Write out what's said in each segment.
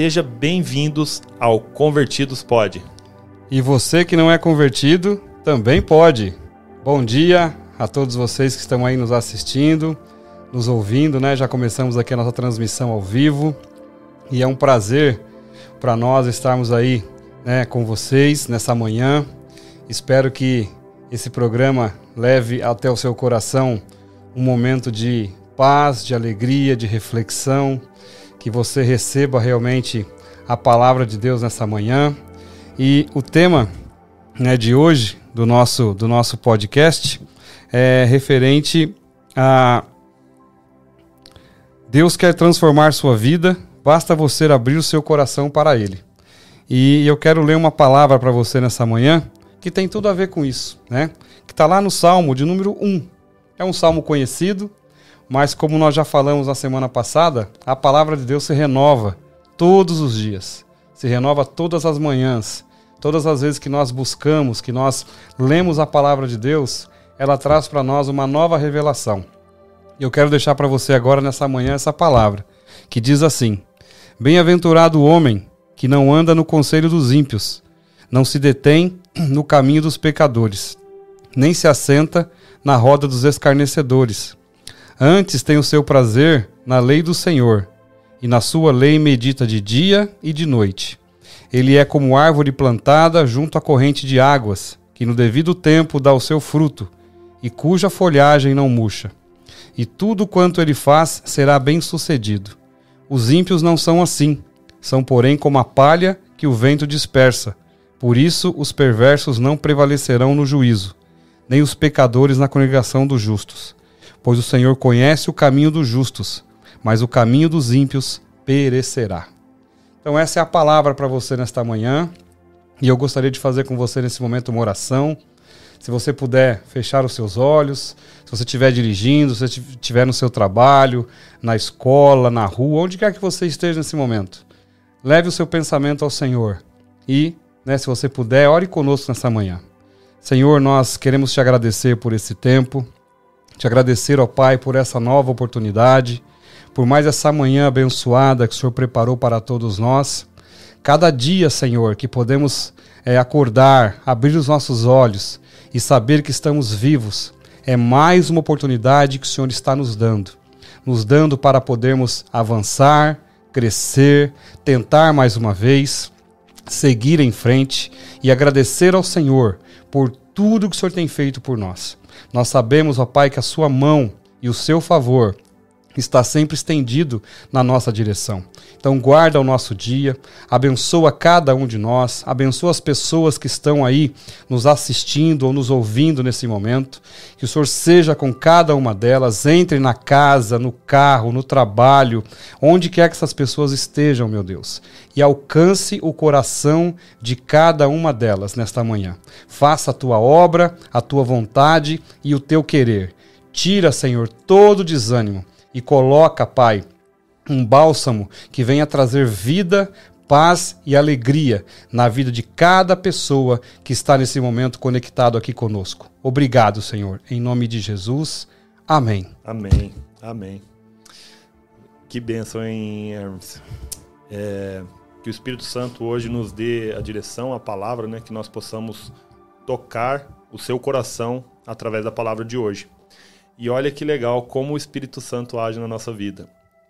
seja bem-vindos ao Convertidos Pode. E você que não é convertido, também pode. Bom dia a todos vocês que estão aí nos assistindo, nos ouvindo, né? Já começamos aqui a nossa transmissão ao vivo e é um prazer para nós estarmos aí, né, com vocês nessa manhã. Espero que esse programa leve até o seu coração um momento de paz, de alegria, de reflexão, que você receba realmente a palavra de Deus nessa manhã. E o tema né, de hoje do nosso, do nosso podcast é referente a Deus quer transformar sua vida, basta você abrir o seu coração para Ele. E eu quero ler uma palavra para você nessa manhã que tem tudo a ver com isso, né? Que está lá no Salmo de número 1. É um salmo conhecido, mas como nós já falamos na semana passada, a palavra de Deus se renova todos os dias, se renova todas as manhãs. Todas as vezes que nós buscamos, que nós lemos a palavra de Deus, ela traz para nós uma nova revelação. E eu quero deixar para você agora nessa manhã essa palavra, que diz assim: Bem-aventurado o homem que não anda no conselho dos ímpios, não se detém no caminho dos pecadores, nem se assenta na roda dos escarnecedores Antes tem o seu prazer na lei do Senhor, e na sua lei medita de dia e de noite. Ele é como árvore plantada junto à corrente de águas, que no devido tempo dá o seu fruto, e cuja folhagem não murcha. E tudo quanto ele faz será bem sucedido. Os ímpios não são assim, são porém como a palha que o vento dispersa. Por isso os perversos não prevalecerão no juízo, nem os pecadores na congregação dos justos pois o Senhor conhece o caminho dos justos, mas o caminho dos ímpios perecerá. Então, essa é a palavra para você nesta manhã, e eu gostaria de fazer com você nesse momento uma oração. Se você puder fechar os seus olhos, se você estiver dirigindo, se você estiver no seu trabalho, na escola, na rua, onde quer que você esteja nesse momento, leve o seu pensamento ao Senhor e, né, se você puder, ore conosco nessa manhã. Senhor, nós queremos te agradecer por esse tempo, te agradecer, ó Pai, por essa nova oportunidade, por mais essa manhã abençoada que o Senhor preparou para todos nós. Cada dia, Senhor, que podemos é, acordar, abrir os nossos olhos e saber que estamos vivos, é mais uma oportunidade que o Senhor está nos dando nos dando para podermos avançar, crescer, tentar mais uma vez, seguir em frente e agradecer ao Senhor por tudo que o Senhor tem feito por nós. Nós sabemos, ó Pai, que a sua mão e o seu favor está sempre estendido na nossa direção. Então guarda o nosso dia, abençoa cada um de nós, abençoa as pessoas que estão aí nos assistindo ou nos ouvindo nesse momento. Que o Senhor seja com cada uma delas, entre na casa, no carro, no trabalho, onde quer que essas pessoas estejam, meu Deus, e alcance o coração de cada uma delas nesta manhã. Faça a tua obra, a tua vontade e o teu querer. Tira, Senhor, todo desânimo e coloca, Pai, um bálsamo que venha trazer vida, paz e alegria na vida de cada pessoa que está nesse momento conectado aqui conosco. Obrigado, Senhor. Em nome de Jesus. Amém. Amém. Amém. Que bênção, hein, Hermes? É, que o Espírito Santo hoje nos dê a direção, a palavra, né? Que nós possamos tocar o seu coração através da palavra de hoje. E olha que legal como o Espírito Santo age na nossa vida.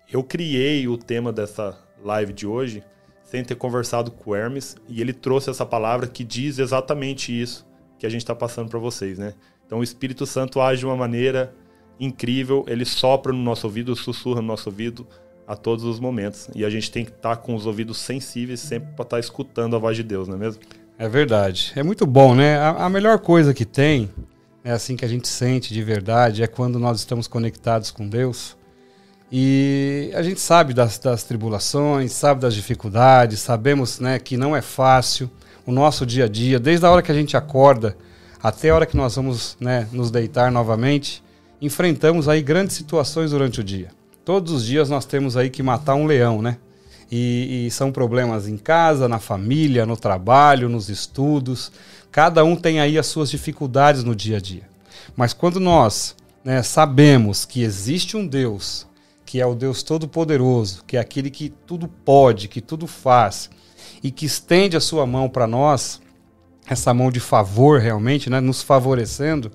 Eu criei o tema dessa live de hoje sem ter conversado com o Hermes e ele trouxe essa palavra que diz exatamente isso que a gente está passando para vocês, né? Então o Espírito Santo age de uma maneira incrível, ele sopra no nosso ouvido, sussurra no nosso ouvido a todos os momentos. E a gente tem que estar tá com os ouvidos sensíveis sempre para estar tá escutando a voz de Deus, não é mesmo? É verdade. É muito bom, né? A, a melhor coisa que tem é assim que a gente sente de verdade, é quando nós estamos conectados com Deus. E a gente sabe das, das tribulações, sabe das dificuldades, sabemos né, que não é fácil o nosso dia a dia, desde a hora que a gente acorda até a hora que nós vamos né, nos deitar novamente, enfrentamos aí grandes situações durante o dia. Todos os dias nós temos aí que matar um leão, né? E, e são problemas em casa, na família, no trabalho, nos estudos. Cada um tem aí as suas dificuldades no dia a dia. Mas quando nós né, sabemos que existe um Deus que é o Deus Todo-Poderoso, que é aquele que tudo pode, que tudo faz e que estende a sua mão para nós, essa mão de favor realmente, né, nos favorecendo,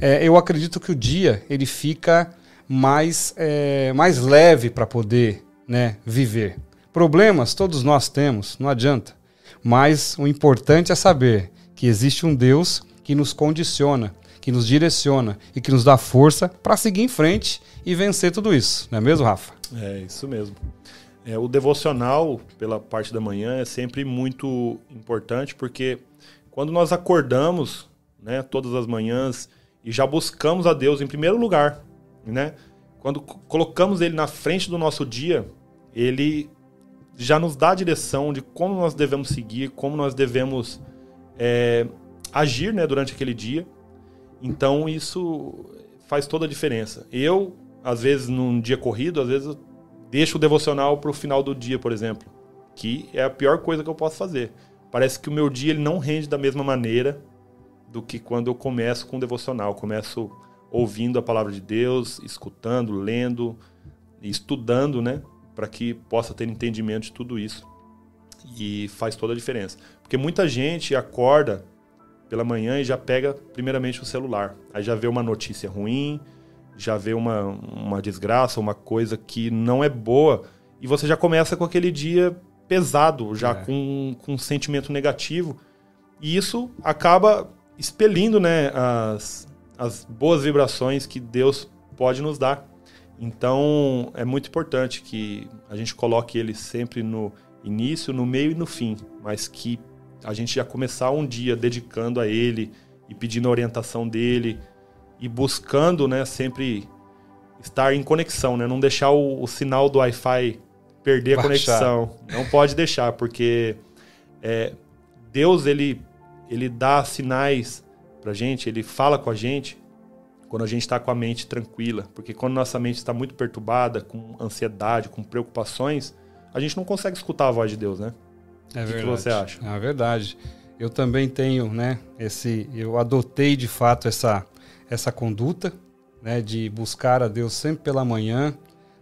é, eu acredito que o dia ele fica mais, é, mais leve para poder né, viver. Problemas todos nós temos, não adianta. Mas o importante é saber que existe um Deus que nos condiciona, que nos direciona e que nos dá força para seguir em frente e vencer tudo isso. Não é mesmo, Rafa? É, isso mesmo. É, o devocional, pela parte da manhã, é sempre muito importante porque quando nós acordamos né, todas as manhãs e já buscamos a Deus em primeiro lugar, né? Quando colocamos Ele na frente do nosso dia, Ele já nos dá a direção de como nós devemos seguir, como nós devemos é, agir né, durante aquele dia. Então isso faz toda a diferença. Eu, às vezes, num dia corrido, às vezes deixo o devocional para o final do dia, por exemplo, que é a pior coisa que eu posso fazer. Parece que o meu dia ele não rende da mesma maneira do que quando eu começo com o devocional. Eu começo ouvindo a palavra de Deus, escutando, lendo, estudando, né? Para que possa ter entendimento de tudo isso. E faz toda a diferença. Porque muita gente acorda pela manhã e já pega primeiramente o celular. Aí já vê uma notícia ruim, já vê uma, uma desgraça, uma coisa que não é boa, e você já começa com aquele dia pesado, já é. com, com um sentimento negativo. E isso acaba expelindo né, as, as boas vibrações que Deus pode nos dar. Então é muito importante que a gente coloque ele sempre no início, no meio e no fim, mas que a gente já começar um dia dedicando a ele e pedindo a orientação dele e buscando, né, sempre estar em conexão, né, não deixar o, o sinal do Wi-Fi perder Baixar. a conexão, não pode deixar, porque é, Deus ele ele dá sinais pra gente, ele fala com a gente quando a gente está com a mente tranquila, porque quando nossa mente está muito perturbada, com ansiedade, com preocupações, a gente não consegue escutar a voz de Deus, né? É o que, que, você acha? É verdade. Eu também tenho, né, esse, eu adotei de fato essa, essa conduta, né, de buscar a Deus sempre pela manhã,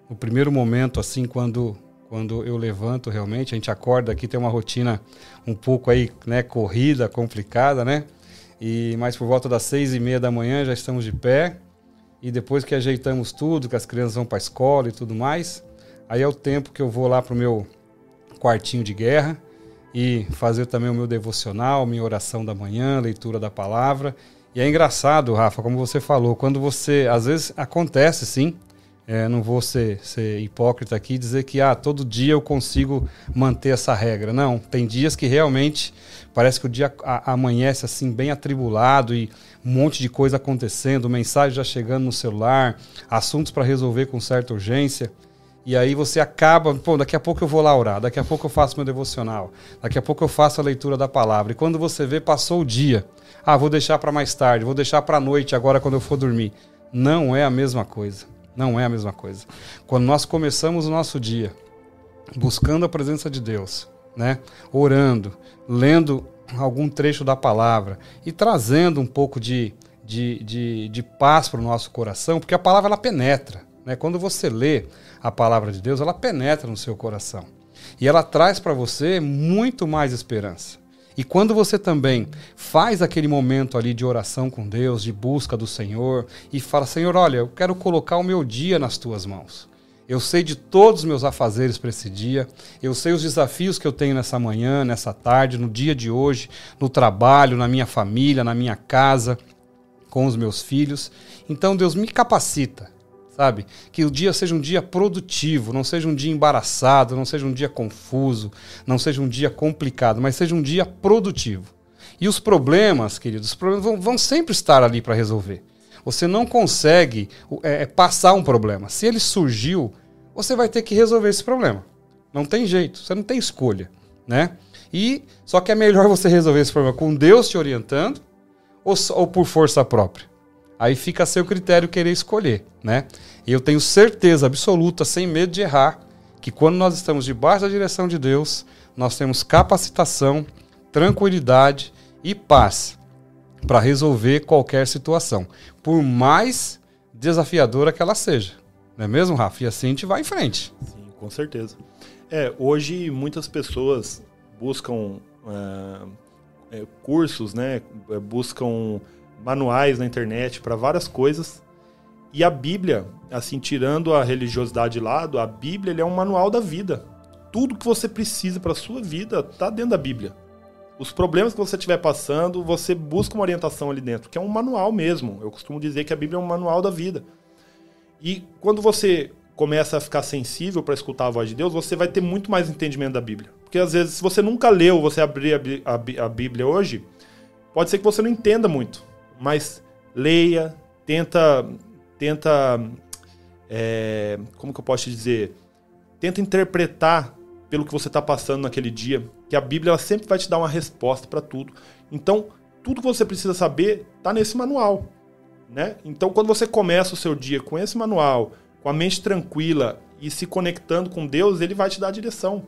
no primeiro momento, assim, quando, quando eu levanto realmente, a gente acorda aqui, tem uma rotina um pouco aí, né, corrida, complicada, né, e mais por volta das seis e meia da manhã já estamos de pé, e depois que ajeitamos tudo, que as crianças vão para a escola e tudo mais, aí é o tempo que eu vou lá pro meu quartinho de guerra, e fazer também o meu devocional, minha oração da manhã, leitura da palavra. E é engraçado, Rafa, como você falou, quando você. Às vezes acontece sim. É, não vou ser, ser hipócrita aqui e dizer que ah, todo dia eu consigo manter essa regra. Não, tem dias que realmente parece que o dia amanhece assim bem atribulado e um monte de coisa acontecendo, mensagem já chegando no celular, assuntos para resolver com certa urgência. E aí você acaba, pô, daqui a pouco eu vou lá orar, daqui a pouco eu faço meu devocional, daqui a pouco eu faço a leitura da palavra. E quando você vê, passou o dia. Ah, vou deixar para mais tarde, vou deixar para a noite agora quando eu for dormir. Não é a mesma coisa. Não é a mesma coisa. Quando nós começamos o nosso dia buscando a presença de Deus, né? Orando, lendo algum trecho da palavra e trazendo um pouco de, de, de, de paz para o nosso coração, porque a palavra ela penetra. Né? Quando você lê a palavra de Deus, ela penetra no seu coração. E ela traz para você muito mais esperança. E quando você também faz aquele momento ali de oração com Deus, de busca do Senhor, e fala: Senhor, olha, eu quero colocar o meu dia nas tuas mãos. Eu sei de todos os meus afazeres para esse dia. Eu sei os desafios que eu tenho nessa manhã, nessa tarde, no dia de hoje, no trabalho, na minha família, na minha casa, com os meus filhos. Então, Deus me capacita sabe? Que o dia seja um dia produtivo, não seja um dia embaraçado, não seja um dia confuso, não seja um dia complicado, mas seja um dia produtivo. E os problemas, queridos, os problemas vão, vão sempre estar ali para resolver. Você não consegue é, é, passar um problema. Se ele surgiu, você vai ter que resolver esse problema. Não tem jeito, você não tem escolha, né? E só que é melhor você resolver esse problema com Deus te orientando ou, ou por força própria. Aí fica a seu critério querer escolher, né? E eu tenho certeza absoluta, sem medo de errar, que quando nós estamos debaixo da direção de Deus, nós temos capacitação, tranquilidade e paz para resolver qualquer situação, por mais desafiadora que ela seja. Não é mesmo, Rafa? E assim a gente vai em frente. Sim, com certeza. É, hoje muitas pessoas buscam é, é, cursos, né? É, buscam manuais na internet para várias coisas. E a Bíblia, assim, tirando a religiosidade de lado, a Bíblia é um manual da vida. Tudo que você precisa para sua vida está dentro da Bíblia. Os problemas que você estiver passando, você busca uma orientação ali dentro, que é um manual mesmo. Eu costumo dizer que a Bíblia é um manual da vida. E quando você começa a ficar sensível para escutar a voz de Deus, você vai ter muito mais entendimento da Bíblia. Porque às vezes, se você nunca leu, você abrir a, Bíblia hoje, pode ser que você não entenda muito. Mas leia, tenta. Tenta. É, como que eu posso te dizer? Tenta interpretar pelo que você está passando naquele dia, que a Bíblia ela sempre vai te dar uma resposta para tudo. Então, tudo que você precisa saber está nesse manual. Né? Então, quando você começa o seu dia com esse manual, com a mente tranquila e se conectando com Deus, ele vai te dar a direção.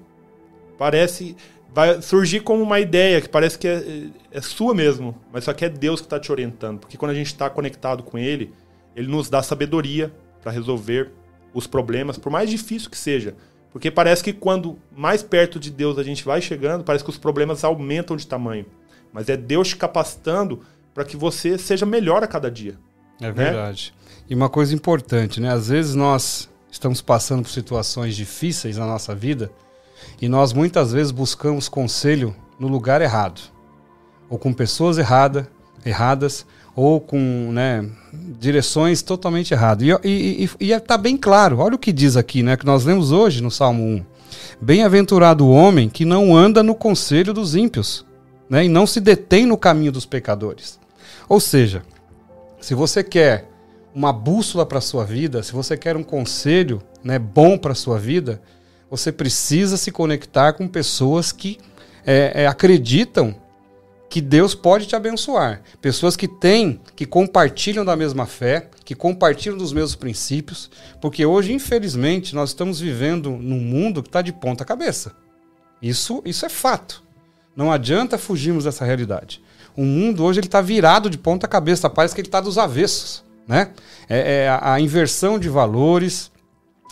Parece. Vai surgir como uma ideia que parece que é, é sua mesmo, mas só que é Deus que está te orientando. Porque quando a gente está conectado com Ele, Ele nos dá sabedoria para resolver os problemas, por mais difícil que seja. Porque parece que quando mais perto de Deus a gente vai chegando, parece que os problemas aumentam de tamanho. Mas é Deus te capacitando para que você seja melhor a cada dia. É verdade. Né? E uma coisa importante, né? Às vezes nós estamos passando por situações difíceis na nossa vida e nós muitas vezes buscamos conselho no lugar errado, ou com pessoas errada, erradas, ou com né, direções totalmente erradas. E, está bem claro, olha o que diz aqui, né, que nós lemos hoje no Salmo 1. Bem-aventurado o homem que não anda no conselho dos ímpios, né, e não se detém no caminho dos pecadores. Ou seja, se você quer uma bússola para a sua vida, se você quer um conselho né, bom para a sua vida, você precisa se conectar com pessoas que é, é, acreditam que Deus pode te abençoar. Pessoas que têm, que compartilham da mesma fé, que compartilham dos mesmos princípios, porque hoje, infelizmente, nós estamos vivendo num mundo que está de ponta cabeça. Isso, isso é fato. Não adianta fugirmos dessa realidade. O mundo hoje ele está virado de ponta cabeça, parece que ele está dos avessos. Né? É, é a, a inversão de valores,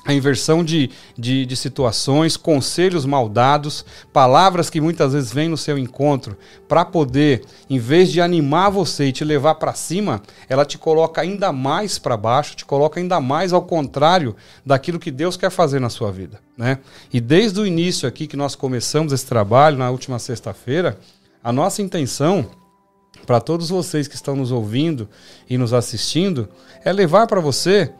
a inversão de, de, de, situações, conselhos maldados, palavras que muitas vezes vêm no seu encontro para poder, em vez de animar você e te levar para cima, ela te coloca ainda mais para baixo, te coloca ainda mais ao contrário daquilo que Deus quer fazer na sua vida. Né? E desde o início aqui que nós começamos esse trabalho, na última sexta-feira, a nossa intenção para todos vocês que estão nos ouvindo e nos assistindo é levar para você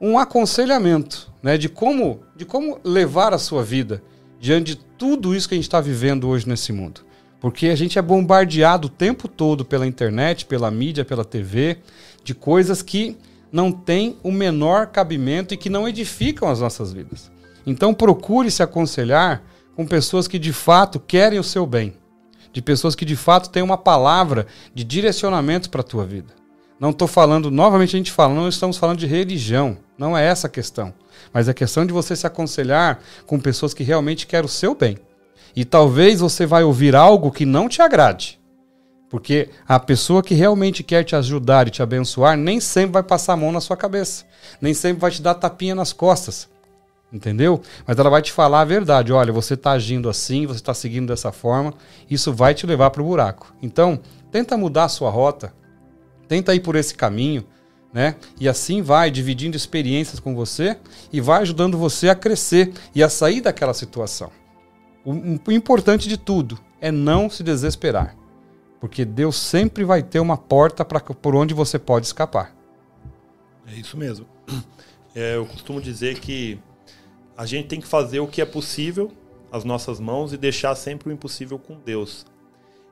um aconselhamento né, de, como, de como levar a sua vida diante de tudo isso que a gente está vivendo hoje nesse mundo. Porque a gente é bombardeado o tempo todo pela internet, pela mídia, pela TV, de coisas que não têm o menor cabimento e que não edificam as nossas vidas. Então procure se aconselhar com pessoas que de fato querem o seu bem, de pessoas que de fato têm uma palavra de direcionamento para a tua vida. Não estou falando, novamente a gente fala, não estamos falando de religião. Não é essa a questão. Mas é questão de você se aconselhar com pessoas que realmente querem o seu bem. E talvez você vai ouvir algo que não te agrade. Porque a pessoa que realmente quer te ajudar e te abençoar nem sempre vai passar a mão na sua cabeça. Nem sempre vai te dar tapinha nas costas. Entendeu? Mas ela vai te falar a verdade. Olha, você está agindo assim, você está seguindo dessa forma. Isso vai te levar para o buraco. Então, tenta mudar a sua rota. Tenta ir por esse caminho né? E assim vai dividindo experiências com você e vai ajudando você a crescer e a sair daquela situação. O, importante de tudo é não se desesperar, porque Deus sempre vai ter uma porta para por onde você pode escapar. É isso mesmo. É, eu costumo dizer que a gente tem que fazer o que é possível, as nossas mãos, e deixar sempre o impossível com Deus.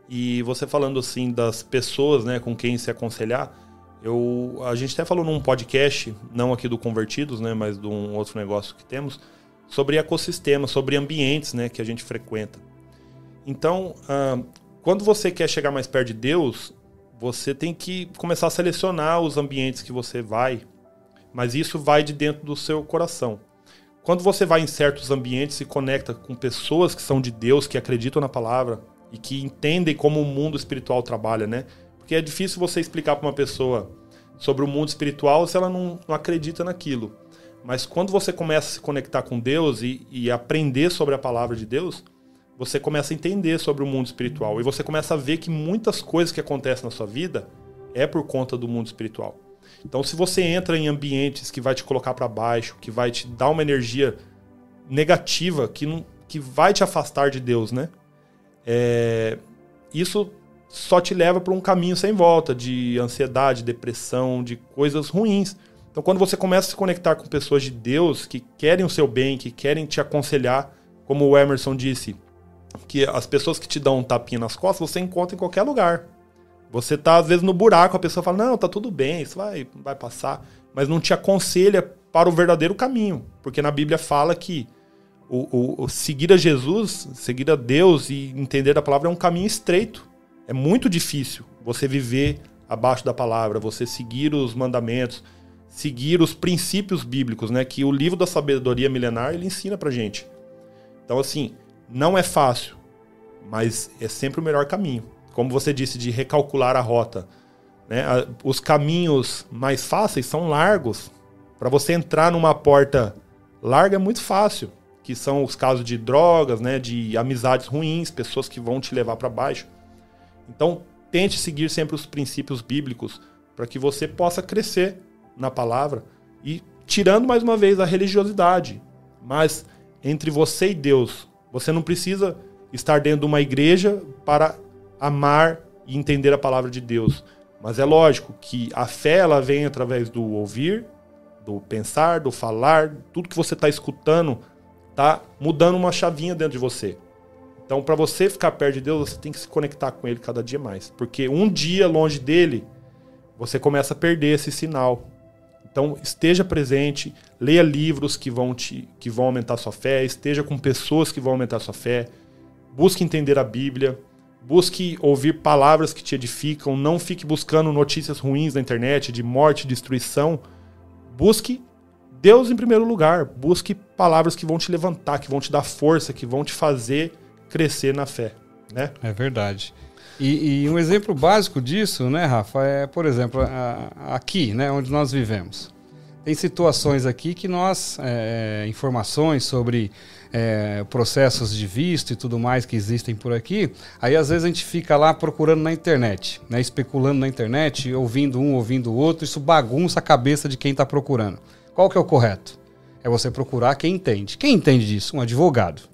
E você falando assim das pessoas, né, com quem se aconselhar, eu, a gente até falou num podcast, não aqui do Convertidos, né, mas de um outro negócio que temos, sobre ecossistema, sobre ambientes né, que a gente frequenta. Então, ah, quando você quer chegar mais perto de Deus, você tem que começar a selecionar os ambientes que você vai, mas isso vai de dentro do seu coração. Quando você vai em certos ambientes e conecta com pessoas que são de Deus, que acreditam na palavra e que entendem como o mundo espiritual trabalha, né? Porque é difícil você explicar para uma pessoa sobre o mundo espiritual se ela não, não acredita naquilo. Mas quando você começa a se conectar com Deus e, e aprender sobre a palavra de Deus, você começa a entender sobre o mundo espiritual. E você começa a ver que muitas coisas que acontecem na sua vida é por conta do mundo espiritual. Então, se você entra em ambientes que vai te colocar para baixo, que vai te dar uma energia negativa, que, não, que vai te afastar de Deus, né? É, isso só te leva para um caminho sem volta de ansiedade, depressão, de coisas ruins. Então, quando você começa a se conectar com pessoas de Deus que querem o seu bem, que querem te aconselhar, como o Emerson disse, que as pessoas que te dão um tapinha nas costas você encontra em qualquer lugar. Você tá, às vezes, no buraco, a pessoa fala, não, tá tudo bem, isso vai, vai passar. Mas não te aconselha para o verdadeiro caminho. Porque na Bíblia fala que o, o, o seguir a Jesus, seguir a Deus e entender a palavra é um caminho estreito. É muito difícil você viver abaixo da palavra, você seguir os mandamentos, seguir os princípios bíblicos, né? Que o livro da sabedoria milenar ele ensina pra gente. Então, assim, não é fácil, mas é sempre o melhor caminho como você disse, de recalcular a rota. Né? Os caminhos mais fáceis são largos. Para você entrar numa porta larga é muito fácil, que são os casos de drogas, né, de amizades ruins, pessoas que vão te levar para baixo. Então, tente seguir sempre os princípios bíblicos para que você possa crescer na palavra e tirando mais uma vez a religiosidade. Mas entre você e Deus, você não precisa estar dentro de uma igreja para amar e entender a palavra de Deus. Mas é lógico que a fé ela vem através do ouvir, do pensar, do falar, tudo que você está escutando tá mudando uma chavinha dentro de você. Então, para você ficar perto de Deus, você tem que se conectar com Ele cada dia mais, porque um dia longe dele, você começa a perder esse sinal. Então, esteja presente, leia livros que vão te, que vão aumentar sua fé, esteja com pessoas que vão aumentar sua fé, busque entender a Bíblia. Busque ouvir palavras que te edificam, não fique buscando notícias ruins na internet de morte, destruição. Busque Deus em primeiro lugar. Busque palavras que vão te levantar, que vão te dar força, que vão te fazer crescer na fé, né? É verdade. E, e um exemplo básico disso, né, Rafa, é, por exemplo, a, aqui, né, onde nós vivemos. Tem situações aqui que nós, é, informações sobre é, processos de visto e tudo mais que existem por aqui, aí às vezes a gente fica lá procurando na internet, né, especulando na internet, ouvindo um, ouvindo o outro, isso bagunça a cabeça de quem está procurando. Qual que é o correto? É você procurar quem entende. Quem entende disso? Um advogado.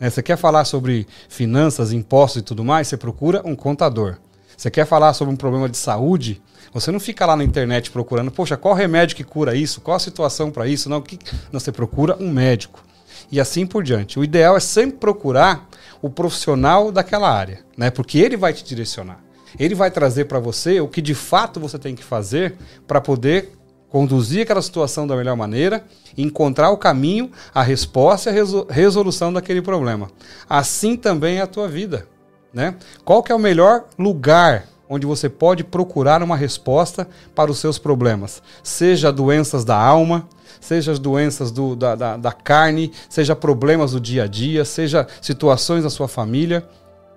Né, você quer falar sobre finanças, impostos e tudo mais? Você procura um contador. Você quer falar sobre um problema de saúde? Você não fica lá na internet procurando, poxa, qual remédio que cura isso? Qual a situação para isso? Não, que... não, você procura um médico e assim por diante. O ideal é sempre procurar o profissional daquela área, né? Porque ele vai te direcionar. Ele vai trazer para você o que de fato você tem que fazer para poder conduzir aquela situação da melhor maneira, encontrar o caminho, a resposta e a resolução daquele problema. Assim também é a tua vida, né? Qual que é o melhor lugar onde você pode procurar uma resposta para os seus problemas? Seja doenças da alma, seja as doenças do, da, da, da carne, seja problemas do dia a dia, seja situações da sua família,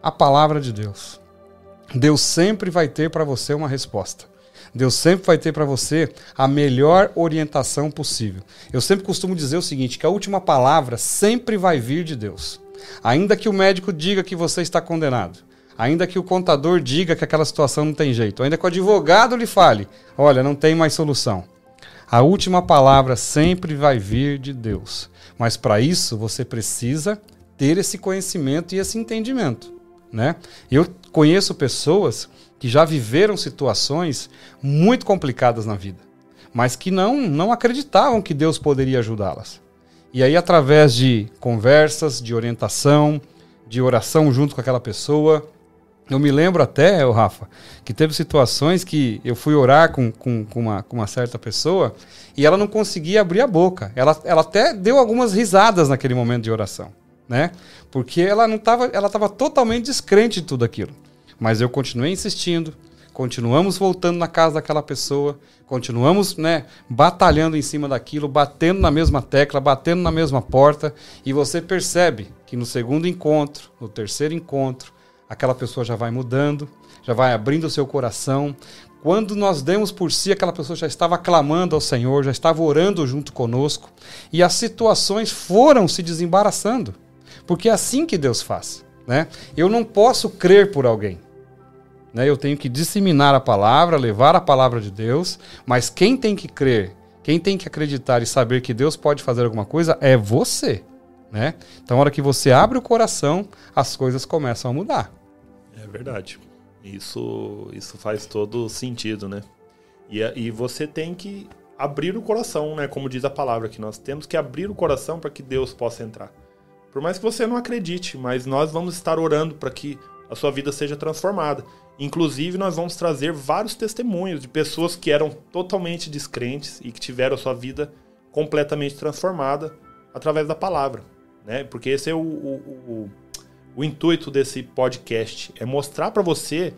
a palavra de Deus. Deus sempre vai ter para você uma resposta. Deus sempre vai ter para você a melhor orientação possível. Eu sempre costumo dizer o seguinte, que a última palavra sempre vai vir de Deus. Ainda que o médico diga que você está condenado, ainda que o contador diga que aquela situação não tem jeito, ainda que o advogado lhe fale, olha, não tem mais solução. A última palavra sempre vai vir de Deus. Mas para isso você precisa ter esse conhecimento e esse entendimento, né? Eu conheço pessoas que já viveram situações muito complicadas na vida, mas que não não acreditavam que Deus poderia ajudá-las. E aí através de conversas, de orientação, de oração junto com aquela pessoa, eu me lembro até, o Rafa, que teve situações que eu fui orar com, com, com, uma, com uma certa pessoa e ela não conseguia abrir a boca. Ela, ela até deu algumas risadas naquele momento de oração, né? Porque ela não estava, ela estava totalmente descrente de tudo aquilo. Mas eu continuei insistindo, continuamos voltando na casa daquela pessoa, continuamos, né, batalhando em cima daquilo, batendo na mesma tecla, batendo na mesma porta, e você percebe que no segundo encontro, no terceiro encontro, aquela pessoa já vai mudando, já vai abrindo o seu coração. Quando nós demos por si, aquela pessoa já estava clamando ao Senhor, já estava orando junto conosco, e as situações foram se desembaraçando. Porque é assim que Deus faz. Né? Eu não posso crer por alguém. Né? Eu tenho que disseminar a palavra, levar a palavra de Deus, mas quem tem que crer, quem tem que acreditar e saber que Deus pode fazer alguma coisa é você. Né? Então, a hora que você abre o coração, as coisas começam a mudar. É verdade. Isso, isso faz todo sentido, né? E, e você tem que abrir o coração, né? Como diz a palavra, que nós temos que abrir o coração para que Deus possa entrar. Por mais que você não acredite, mas nós vamos estar orando para que a sua vida seja transformada. Inclusive, nós vamos trazer vários testemunhos de pessoas que eram totalmente descrentes e que tiveram a sua vida completamente transformada através da palavra. Né? Porque esse é o, o, o, o intuito desse podcast: é mostrar para você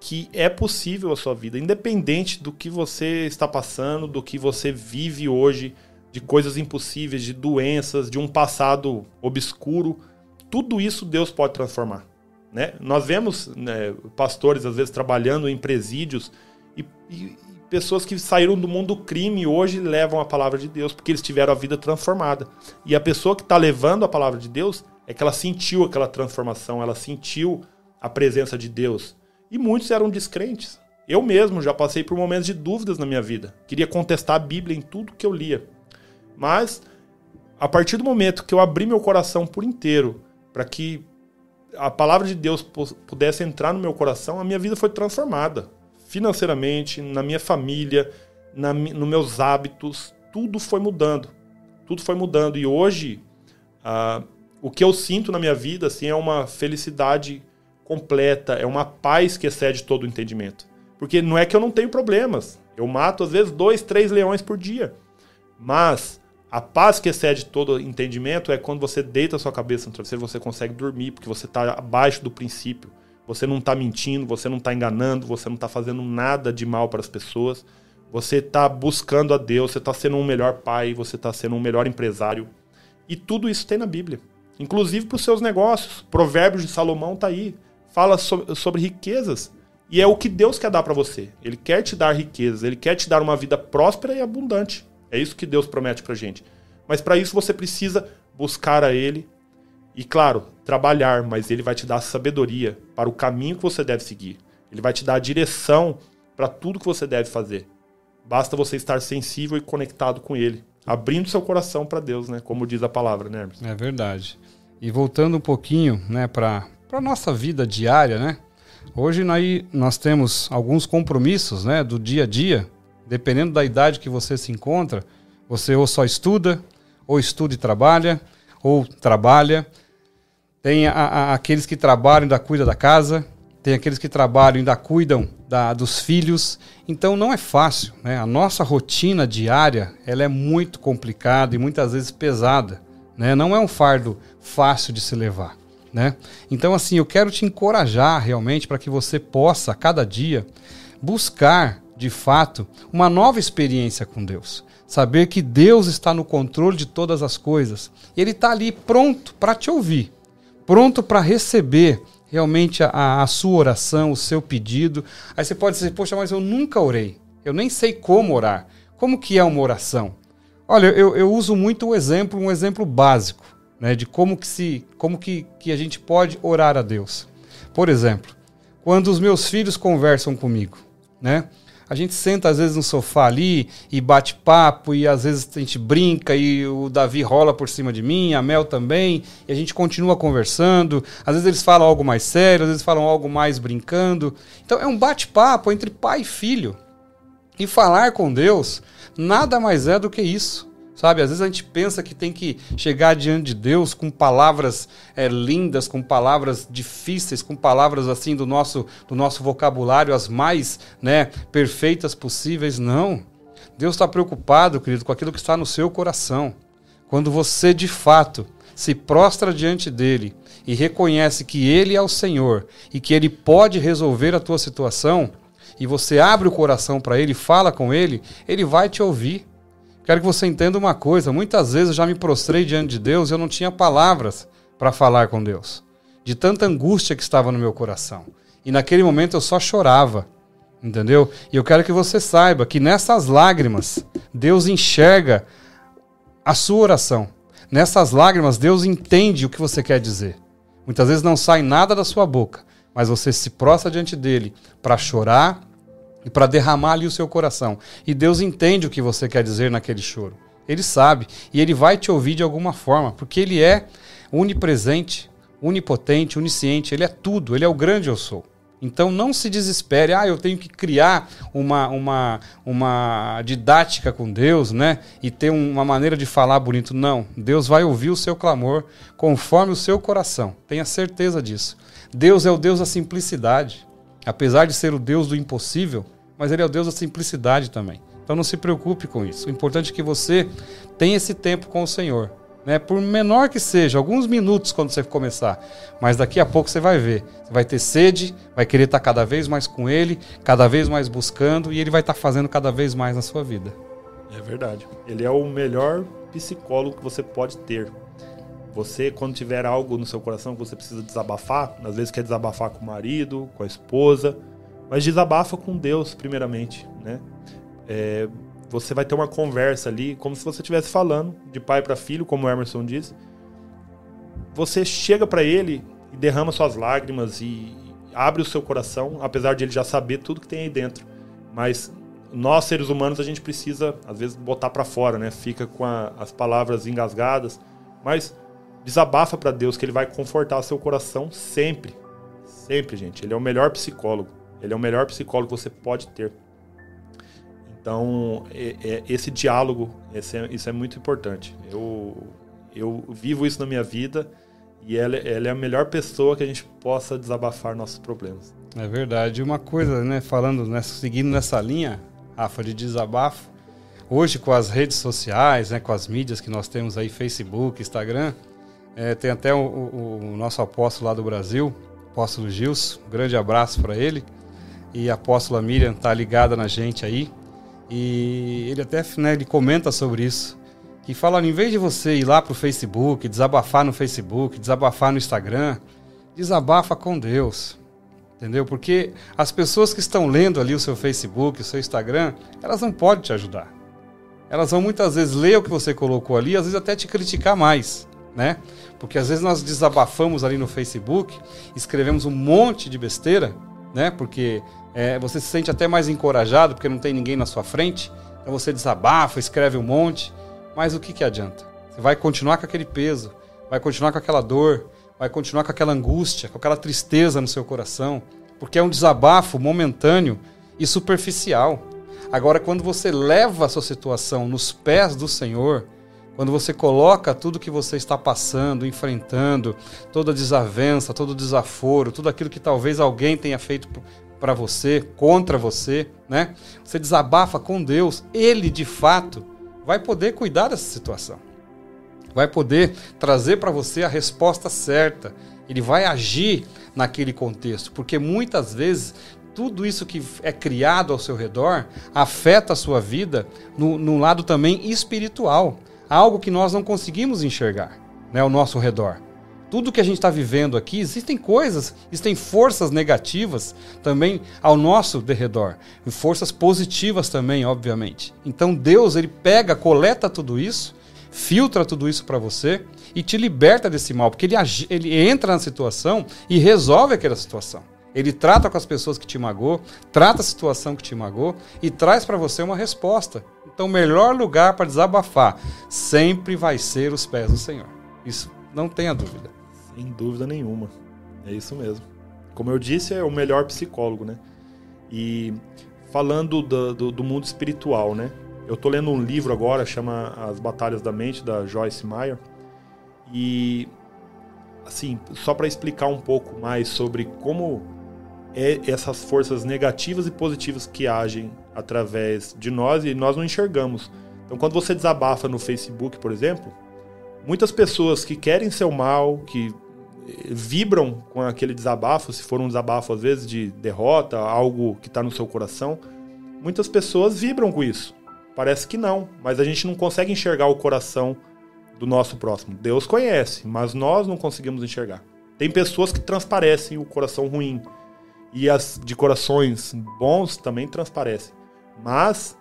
que é possível a sua vida, independente do que você está passando, do que você vive hoje, de coisas impossíveis, de doenças, de um passado obscuro. Tudo isso Deus pode transformar. Né? Nós vemos né, pastores, às vezes, trabalhando em presídios e, e, pessoas que saíram do mundo do crime hoje levam a palavra de Deus, porque eles tiveram a vida transformada. E a pessoa que está levando a palavra de Deus é que ela sentiu aquela transformação, ela sentiu a presença de Deus. E muitos eram descrentes. Eu mesmo já passei por momentos de dúvidas na minha vida. Queria contestar a Bíblia em tudo que eu lia. Mas, a partir do momento que eu abri meu coração por inteiro para que a palavra de Deus pudesse entrar no meu coração, a minha vida foi transformada financeiramente, na minha família, na, nos meus hábitos, tudo foi mudando. Tudo foi mudando. E hoje, uh, o que eu sinto na minha vida assim, é uma felicidade completa, é uma paz que excede todo o entendimento. Porque não é que eu não tenho problemas. Eu mato, às vezes, dois, três leões por dia. Mas a paz que excede todo entendimento é quando você deita a sua cabeça no travesseiro, você consegue dormir, porque você está abaixo do princípio. Você não está mentindo, você não está enganando, você não está fazendo nada de mal para as pessoas. Você está buscando a Deus, você está sendo um melhor pai, você está sendo um melhor empresário. E tudo isso tem na Bíblia. Inclusive para os seus negócios. Provérbios de Salomão está aí. Fala sobre, sobre riquezas. E é o que Deus quer dar para você. Ele quer te dar riquezas, ele quer te dar uma vida próspera e abundante. É isso que Deus promete para gente. Mas para isso você precisa buscar a Ele, e claro, trabalhar, mas ele vai te dar sabedoria para o caminho que você deve seguir. Ele vai te dar a direção para tudo que você deve fazer. Basta você estar sensível e conectado com ele, abrindo seu coração para Deus, né? Como diz a palavra, né, Hermes? É verdade. E voltando um pouquinho, né, para a nossa vida diária, né? Hoje nós, nós temos alguns compromissos, né, do dia a dia. Dependendo da idade que você se encontra, você ou só estuda, ou estuda e trabalha, ou trabalha, tem a, a, aqueles que trabalham e ainda cuidam da casa, tem aqueles que trabalham e ainda cuidam da, dos filhos. Então não é fácil. Né? A nossa rotina diária ela é muito complicada e muitas vezes pesada. Né? Não é um fardo fácil de se levar. Né? Então, assim, eu quero te encorajar realmente para que você possa, a cada dia, buscar de fato uma nova experiência com Deus. Saber que Deus está no controle de todas as coisas. Ele está ali pronto para te ouvir pronto para receber realmente a, a, sua oração, o seu pedido. Aí você pode dizer, poxa, mas eu nunca orei. Eu nem sei como orar. Como que é uma oração? Olha, eu, eu uso muito o exemplo, um exemplo básico, né, de como que se, como que, que a gente pode orar a Deus. Por exemplo, quando os meus filhos conversam comigo, né? A gente senta às vezes no sofá ali e bate papo e às vezes a gente brinca e o Davi rola por cima de mim, a Mel também, e a gente continua conversando. Às vezes eles falam algo mais sério, às vezes falam algo mais brincando. Então é um bate-papo entre pai e filho. E falar com Deus nada mais é do que isso. Sabe, às vezes a gente pensa que tem que chegar diante de Deus com palavras é, lindas, com palavras difíceis, com palavras assim do nosso, do nosso vocabulário, as mais né, perfeitas possíveis. Não. Deus está preocupado, querido, com aquilo que está no seu coração. Quando você de fato se prostra diante dele e reconhece que ele é o Senhor e que ele pode resolver a tua situação, e você abre o coração para ele, fala com ele, ele vai te ouvir. Quero que você entenda uma coisa: muitas vezes eu já me prostrei diante de Deus e eu não tinha palavras para falar com Deus, de tanta angústia que estava no meu coração. E naquele momento eu só chorava. Entendeu? E eu quero que você saiba que nessas lágrimas, Deus enxerga a sua oração. Nessas lágrimas, Deus entende o que você quer dizer. Muitas vezes não sai nada da sua boca, mas você se prostra diante dele para chorar e para derramar ali o seu coração. E Deus entende o que você quer dizer naquele choro. Ele sabe e ele vai te ouvir de alguma forma, porque ele é onipresente, onipotente, onisciente, ele é tudo, ele é o grande eu sou. Então não se desespere, ah, eu tenho que criar uma, uma, uma didática com Deus, né? E ter uma maneira de falar bonito. Não, Deus vai ouvir o seu clamor conforme o seu coração. Tenha certeza disso. Deus é o Deus da simplicidade. Apesar de ser o Deus do impossível, mas ele é o Deus da simplicidade também. Então não se preocupe com isso. O importante é que você tenha esse tempo com o Senhor né? Por menor que seja, alguns minutos quando você começar. Mas daqui a pouco você vai ver. Você vai ter sede, vai querer estar cada vez mais com ele, cada vez mais buscando, e ele vai estar fazendo cada vez mais na sua vida. É verdade. Ele é o melhor psicólogo que você pode ter. Você, quando tiver algo no seu coração que você precisa desabafar, às vezes quer desabafar com o marido, com a esposa, mas desabafa com Deus, primeiramente, né? É, você vai ter uma conversa ali, como se você estivesse falando de pai para filho, como o Emerson disse. Você chega para ele e derrama suas lágrimas e abre o seu coração, apesar de ele já saber tudo que tem aí dentro. Mas nós seres humanos a gente precisa às vezes botar para fora, né? Fica com a, as palavras engasgadas, mas desabafa para Deus que ele vai confortar seu coração sempre. Sempre, gente. Ele é o melhor psicólogo. Ele é o melhor psicólogo que você pode ter. Então, é, é, esse diálogo, esse é, isso é muito importante. Eu, eu vivo isso na minha vida e ela, ela, é a melhor pessoa que a gente possa desabafar nossos problemas. É verdade. Uma coisa, né, falando, né, seguindo nessa linha, Rafa, de desabafo, hoje com as redes sociais, né, com as mídias que nós temos aí, Facebook, Instagram, é, tem até o, o, o, nosso apóstolo lá do Brasil, apóstolo Gilson, um grande abraço para ele. E a apóstola Miriam tá ligada na gente aí. E ele até né, ele comenta sobre isso. Que fala, em vez de você ir lá pro Facebook, desabafar no Facebook, desabafar no Instagram, desabafa com Deus. Entendeu? Porque as pessoas que estão lendo ali o seu Facebook, o seu Instagram, elas não podem te ajudar. Elas vão muitas vezes ler o que você colocou ali, às vezes até te criticar mais, né? Porque às vezes nós desabafamos ali no Facebook, escrevemos um monte de besteira, né? Porque é, você se sente até mais encorajado porque não tem ninguém na sua frente. Então você desabafa, escreve um monte. Mas o que, que adianta? Você vai continuar com aquele peso, vai continuar com aquela dor, vai continuar com aquela angústia, com aquela tristeza no seu coração, porque é um desabafo momentâneo e superficial. Agora, quando você leva a sua situação nos pés do Senhor, quando você coloca tudo que você está passando, enfrentando, toda desavença, todo desaforo, tudo aquilo que talvez alguém tenha feito para você, contra você, né? Você desabafa com Deus, ele de fato vai poder cuidar dessa situação. Vai poder trazer para você a resposta certa. Ele vai agir naquele contexto, porque muitas vezes tudo isso que é criado ao seu redor afeta a sua vida no, no lado também espiritual, algo que nós não conseguimos enxergar, né, ao nosso redor tudo que a gente está vivendo aqui, existem coisas, existem forças negativas também ao nosso derredor, e forças positivas também, obviamente. Então Deus ele pega, coleta tudo isso, filtra tudo isso para você e te liberta desse mal, porque ele, ele entra na situação e resolve aquela situação. Ele trata com as pessoas que te magoou, trata a situação que te magoou e traz para você uma resposta. Então, o melhor lugar para desabafar sempre vai ser os pés do Senhor. Isso não tenha dúvida. Sem dúvida nenhuma. É isso mesmo. Como eu disse, é o melhor psicólogo, né? E falando do, do, do mundo espiritual, né? Eu tô lendo um livro agora, chama As Batalhas da Mente, da Joyce Meyer. E, assim, só para explicar um pouco mais sobre como é essas forças negativas e positivas que agem através de nós e nós não enxergamos. Então, quando você desabafa no Facebook, por exemplo, muitas pessoas que querem seu mal, que vibram com aquele desabafo, se for um desabafo às vezes de derrota, algo que está no seu coração, muitas pessoas vibram com isso. Parece que não, mas a gente não consegue enxergar o coração do nosso próximo. Deus conhece, mas nós não conseguimos enxergar. Tem pessoas que transparecem o coração ruim. E as de corações bons também transparecem. Mas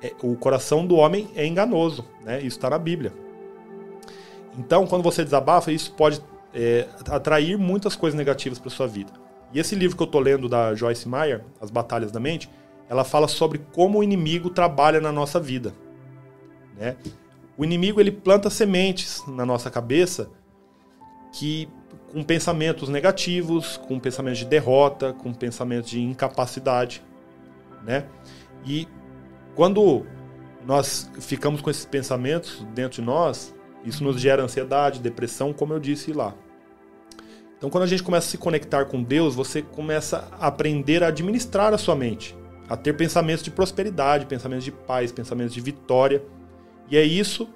é, o coração do homem é enganoso, né? Isso está na Bíblia. Então, quando você desabafa, isso pode é, atrair muitas coisas negativas para sua vida. E esse livro que eu estou lendo da Joyce Meyer, As Batalhas da Mente, ela fala sobre como o inimigo trabalha na nossa vida. Né? O inimigo ele planta sementes na nossa cabeça que com pensamentos negativos, com pensamentos de derrota, com pensamentos de incapacidade, né? E quando nós ficamos com esses pensamentos dentro de nós, isso nos gera ansiedade, depressão, como eu disse lá. Então, quando a gente começa a se conectar com Deus, você começa a aprender a administrar a sua mente, a ter pensamentos de prosperidade, pensamentos de paz, pensamentos de vitória. E é isso,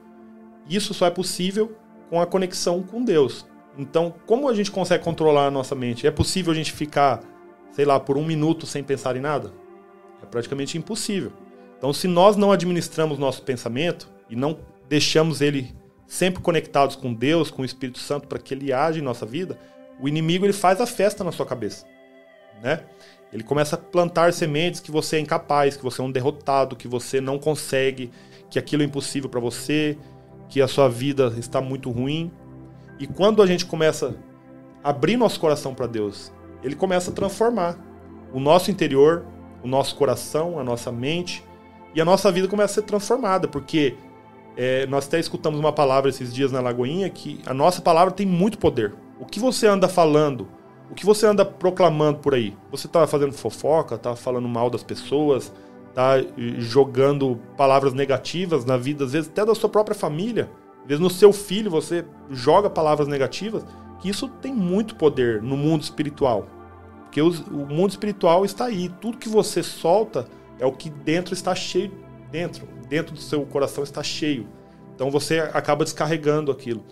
isso só é possível com a conexão com Deus. Então, como a gente consegue controlar a nossa mente? É possível a gente ficar, sei lá, por um minuto sem pensar em nada? É praticamente impossível. Então, se nós não administramos nosso pensamento e não deixamos ele sempre conectados com Deus, com o Espírito Santo, para que ele age em nossa vida, o inimigo ele faz a festa na sua cabeça, né? Ele começa a plantar sementes que você é incapaz, que você é um derrotado, que você não consegue, que aquilo é impossível para você, que a sua vida está muito ruim. E quando a gente começa a abrir nosso coração para Deus, ele começa a transformar o nosso interior, o nosso coração, a nossa mente, e a nossa vida começa a ser transformada, porque é, nós até escutamos uma palavra esses dias na Lagoinha que a nossa palavra tem muito poder. O que você anda falando, o que você anda proclamando por aí? Você está fazendo fofoca, está falando mal das pessoas, está jogando palavras negativas na vida, às vezes até da sua própria família. Às vezes no seu filho você joga palavras negativas, que isso tem muito poder no mundo espiritual. Porque o mundo espiritual está aí. Tudo que você solta é o que dentro está cheio dentro. Dentro do seu coração está cheio. Então você acaba descarregando aquilo.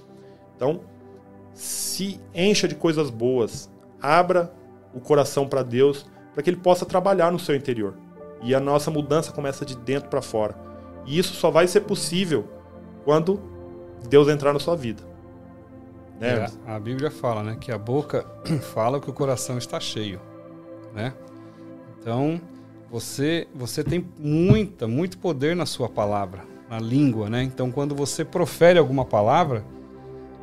Então, se encha de coisas boas, abra o coração para Deus, para que ele possa trabalhar no seu interior. E a nossa mudança começa de dentro para fora. E isso só vai ser possível quando Deus entrar na sua vida. Né? É, a Bíblia fala, né, que a boca fala que o coração está cheio, né? Então, você você tem muita, muito poder na sua palavra, na língua, né? Então, quando você profere alguma palavra,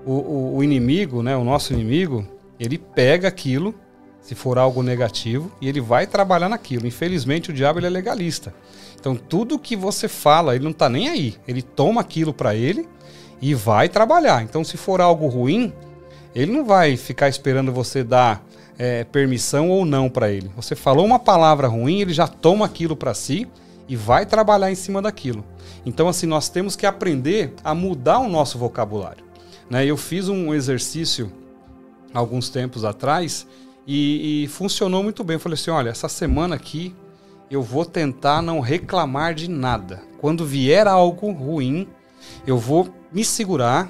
o, o, o inimigo, né, o nosso inimigo, ele pega aquilo, se for algo negativo, e ele vai trabalhar naquilo. Infelizmente, o diabo ele é legalista. Então, tudo que você fala, ele não está nem aí. Ele toma aquilo para ele e vai trabalhar. Então, se for algo ruim, ele não vai ficar esperando você dar é, permissão ou não para ele. Você falou uma palavra ruim, ele já toma aquilo para si e vai trabalhar em cima daquilo. Então, assim, nós temos que aprender a mudar o nosso vocabulário. Né? Eu fiz um exercício alguns tempos atrás e, e funcionou muito bem. Eu falei assim: olha, essa semana aqui eu vou tentar não reclamar de nada. Quando vier algo ruim, eu vou me segurar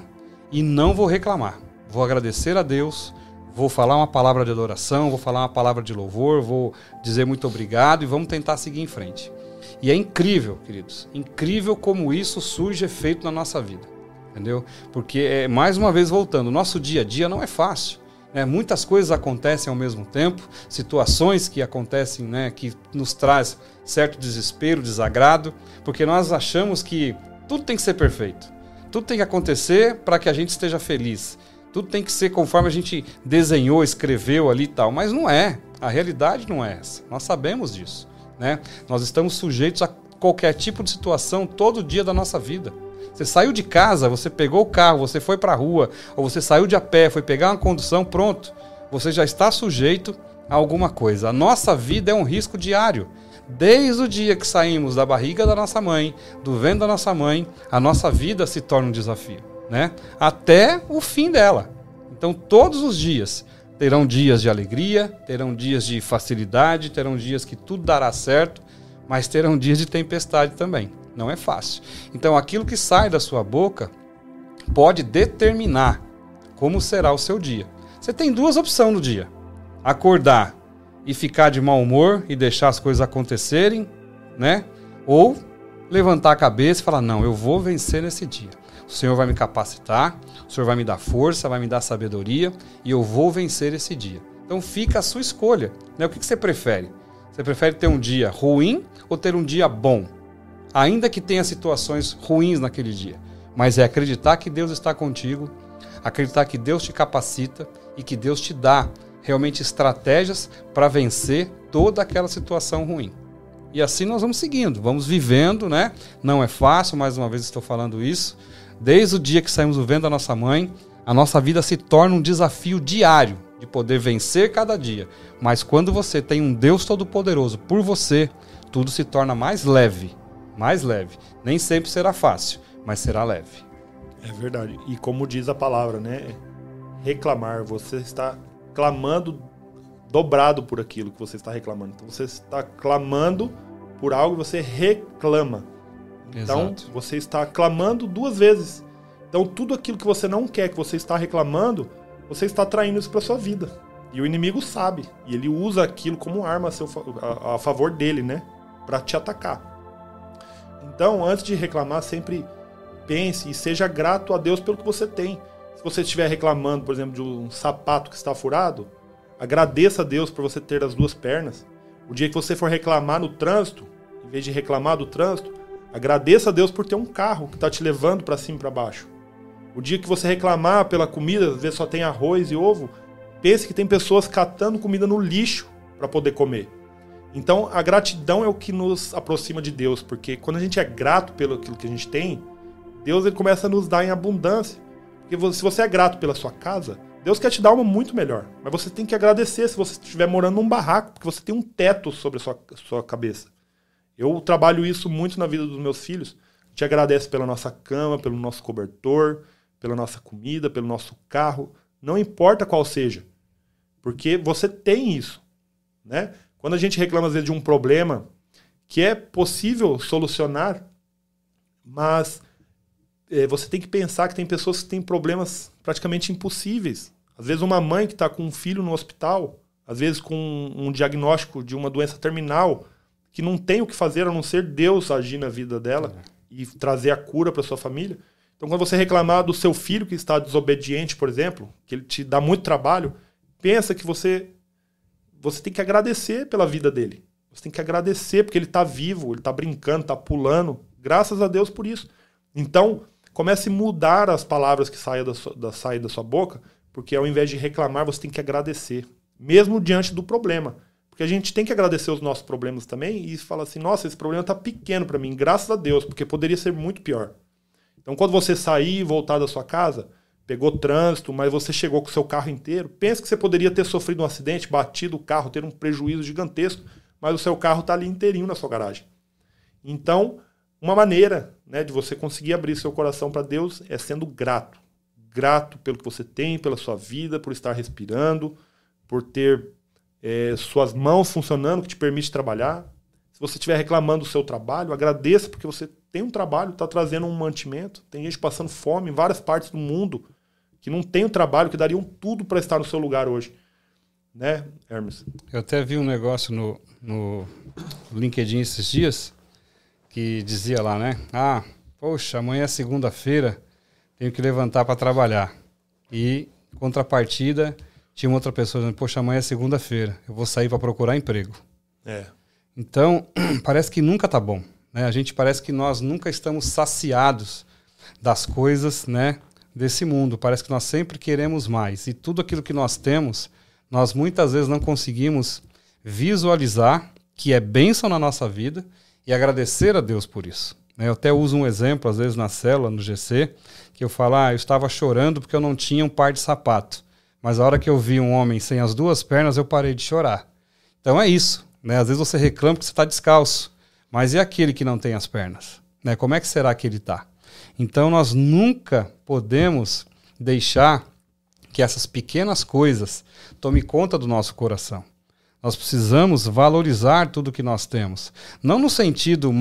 e não vou reclamar. Vou agradecer a Deus, vou falar uma palavra de adoração, vou falar uma palavra de louvor, vou dizer muito obrigado e vamos tentar seguir em frente. E é incrível, queridos, incrível como isso surge efeito na nossa vida entendeu? Porque, é, mais uma vez voltando, nosso dia a dia não é fácil. Né? Muitas coisas acontecem ao mesmo tempo, situações que acontecem, né, que nos traz certo desespero, desagrado, porque nós achamos que tudo tem que ser perfeito. Tudo tem que acontecer para que a gente esteja feliz. Tudo tem que ser conforme a gente desenhou, escreveu ali e tal, mas não é. A realidade não é essa. Nós sabemos disso, né? Nós estamos sujeitos a qualquer tipo de situação todo dia da nossa vida. Você saiu de casa, você pegou o carro, você foi para a rua, ou você saiu de a pé, foi pegar uma condução, pronto. Você já está sujeito a alguma coisa. A nossa vida é um risco diário. Desde o dia que saímos da barriga da nossa mãe, do vento da nossa mãe, a nossa vida se torna um desafio, né? Até o fim dela. Então, todos os dias terão dias de alegria, terão dias de facilidade, terão dias que tudo dará certo, mas terão dias de tempestade também. Não é fácil. Então, aquilo que sai da sua boca pode determinar como será o seu dia. Você tem duas opções no dia: acordar e ficar de mau humor e deixar as coisas acontecerem, né? Ou levantar a cabeça e falar: não, eu vou vencer nesse dia. O Senhor vai me capacitar, o Senhor vai me dar força, vai me dar sabedoria e eu vou vencer esse dia. Então fica a sua escolha. Né? O que, que você prefere? Você prefere ter um dia ruim ou ter um dia bom? Ainda que tenha situações ruins naquele dia. Mas é acreditar que Deus está contigo, acreditar que Deus te capacita e que Deus te dá realmente estratégias para vencer toda aquela situação ruim. E assim nós vamos seguindo, vamos vivendo, né? Não é fácil, mais uma vez estou falando isso. Desde o dia que saímos do vento da nossa mãe, a nossa vida se torna um desafio diário de poder vencer cada dia. Mas quando você tem um Deus Todo-Poderoso por você, tudo se torna mais leve. Mais leve. Nem sempre será fácil, mas será leve. É verdade. E como diz a palavra, né? Reclamar. Você está clamando dobrado por aquilo que você está reclamando. Então você está clamando por algo e você reclama. Então Exato. você está clamando duas vezes. Então tudo aquilo que você não quer, que você está reclamando, você está traindo isso para sua vida. E o inimigo sabe. E ele usa aquilo como arma a, seu, a, a favor dele, né? Para te atacar. Então, antes de reclamar, sempre pense e seja grato a Deus pelo que você tem. Se você estiver reclamando, por exemplo, de um sapato que está furado, agradeça a Deus por você ter as duas pernas. O dia que você for reclamar no trânsito, em vez de reclamar do trânsito, agradeça a Deus por ter um carro que está te levando para cima e para baixo. O dia que você reclamar pela comida, às vezes só tem arroz e ovo, pense que tem pessoas catando comida no lixo para poder comer. Então, a gratidão é o que nos aproxima de Deus, porque quando a gente é grato pelo aquilo que a gente tem, Deus ele começa a nos dar em abundância. Porque se você é grato pela sua casa, Deus quer te dar uma muito melhor. Mas você tem que agradecer se você estiver morando num barraco, porque você tem um teto sobre a sua, sua cabeça. Eu trabalho isso muito na vida dos meus filhos. Te agradeço pela nossa cama, pelo nosso cobertor, pela nossa comida, pelo nosso carro, não importa qual seja, porque você tem isso, né? Quando a gente reclama às vezes de um problema que é possível solucionar, mas é, você tem que pensar que tem pessoas que têm problemas praticamente impossíveis. Às vezes uma mãe que está com um filho no hospital, às vezes com um diagnóstico de uma doença terminal, que não tem o que fazer a não ser Deus agir na vida dela e trazer a cura para sua família. Então, quando você reclamar do seu filho que está desobediente, por exemplo, que ele te dá muito trabalho, pensa que você você tem que agradecer pela vida dele. Você tem que agradecer porque ele está vivo, ele está brincando, está pulando. Graças a Deus por isso. Então, comece a mudar as palavras que saem da, sua, da, saem da sua boca, porque ao invés de reclamar, você tem que agradecer, mesmo diante do problema. Porque a gente tem que agradecer os nossos problemas também e falar assim: nossa, esse problema está pequeno para mim, graças a Deus, porque poderia ser muito pior. Então, quando você sair e voltar da sua casa, pegou trânsito, mas você chegou com o seu carro inteiro, pense que você poderia ter sofrido um acidente, batido o carro, ter um prejuízo gigantesco, mas o seu carro está ali inteirinho na sua garagem. Então, uma maneira né, de você conseguir abrir seu coração para Deus é sendo grato. Grato pelo que você tem, pela sua vida, por estar respirando, por ter é, suas mãos funcionando, que te permite trabalhar. Se você estiver reclamando do seu trabalho, agradeça porque você tem um trabalho, está trazendo um mantimento. Tem gente passando fome em várias partes do mundo que não tem o trabalho, que dariam tudo para estar no seu lugar hoje. Né, Hermes? Eu até vi um negócio no, no LinkedIn esses dias que dizia lá, né? Ah, poxa, amanhã é segunda-feira, tenho que levantar para trabalhar. E, contrapartida, tinha outra pessoa dizendo, poxa, amanhã é segunda-feira, eu vou sair para procurar emprego. É. Então, parece que nunca tá bom. Né? A gente parece que nós nunca estamos saciados das coisas né, desse mundo. Parece que nós sempre queremos mais. E tudo aquilo que nós temos, nós muitas vezes não conseguimos visualizar que é bênção na nossa vida e agradecer a Deus por isso. Né? Eu até uso um exemplo, às vezes, na célula, no GC, que eu falo, ah, eu estava chorando porque eu não tinha um par de sapato. Mas a hora que eu vi um homem sem as duas pernas, eu parei de chorar. Então é isso. Né? Às vezes você reclama que você está descalço. Mas e aquele que não tem as pernas? Né? Como é que será que ele está? Então nós nunca podemos deixar que essas pequenas coisas tomem conta do nosso coração. Nós precisamos valorizar tudo que nós temos. Não no sentido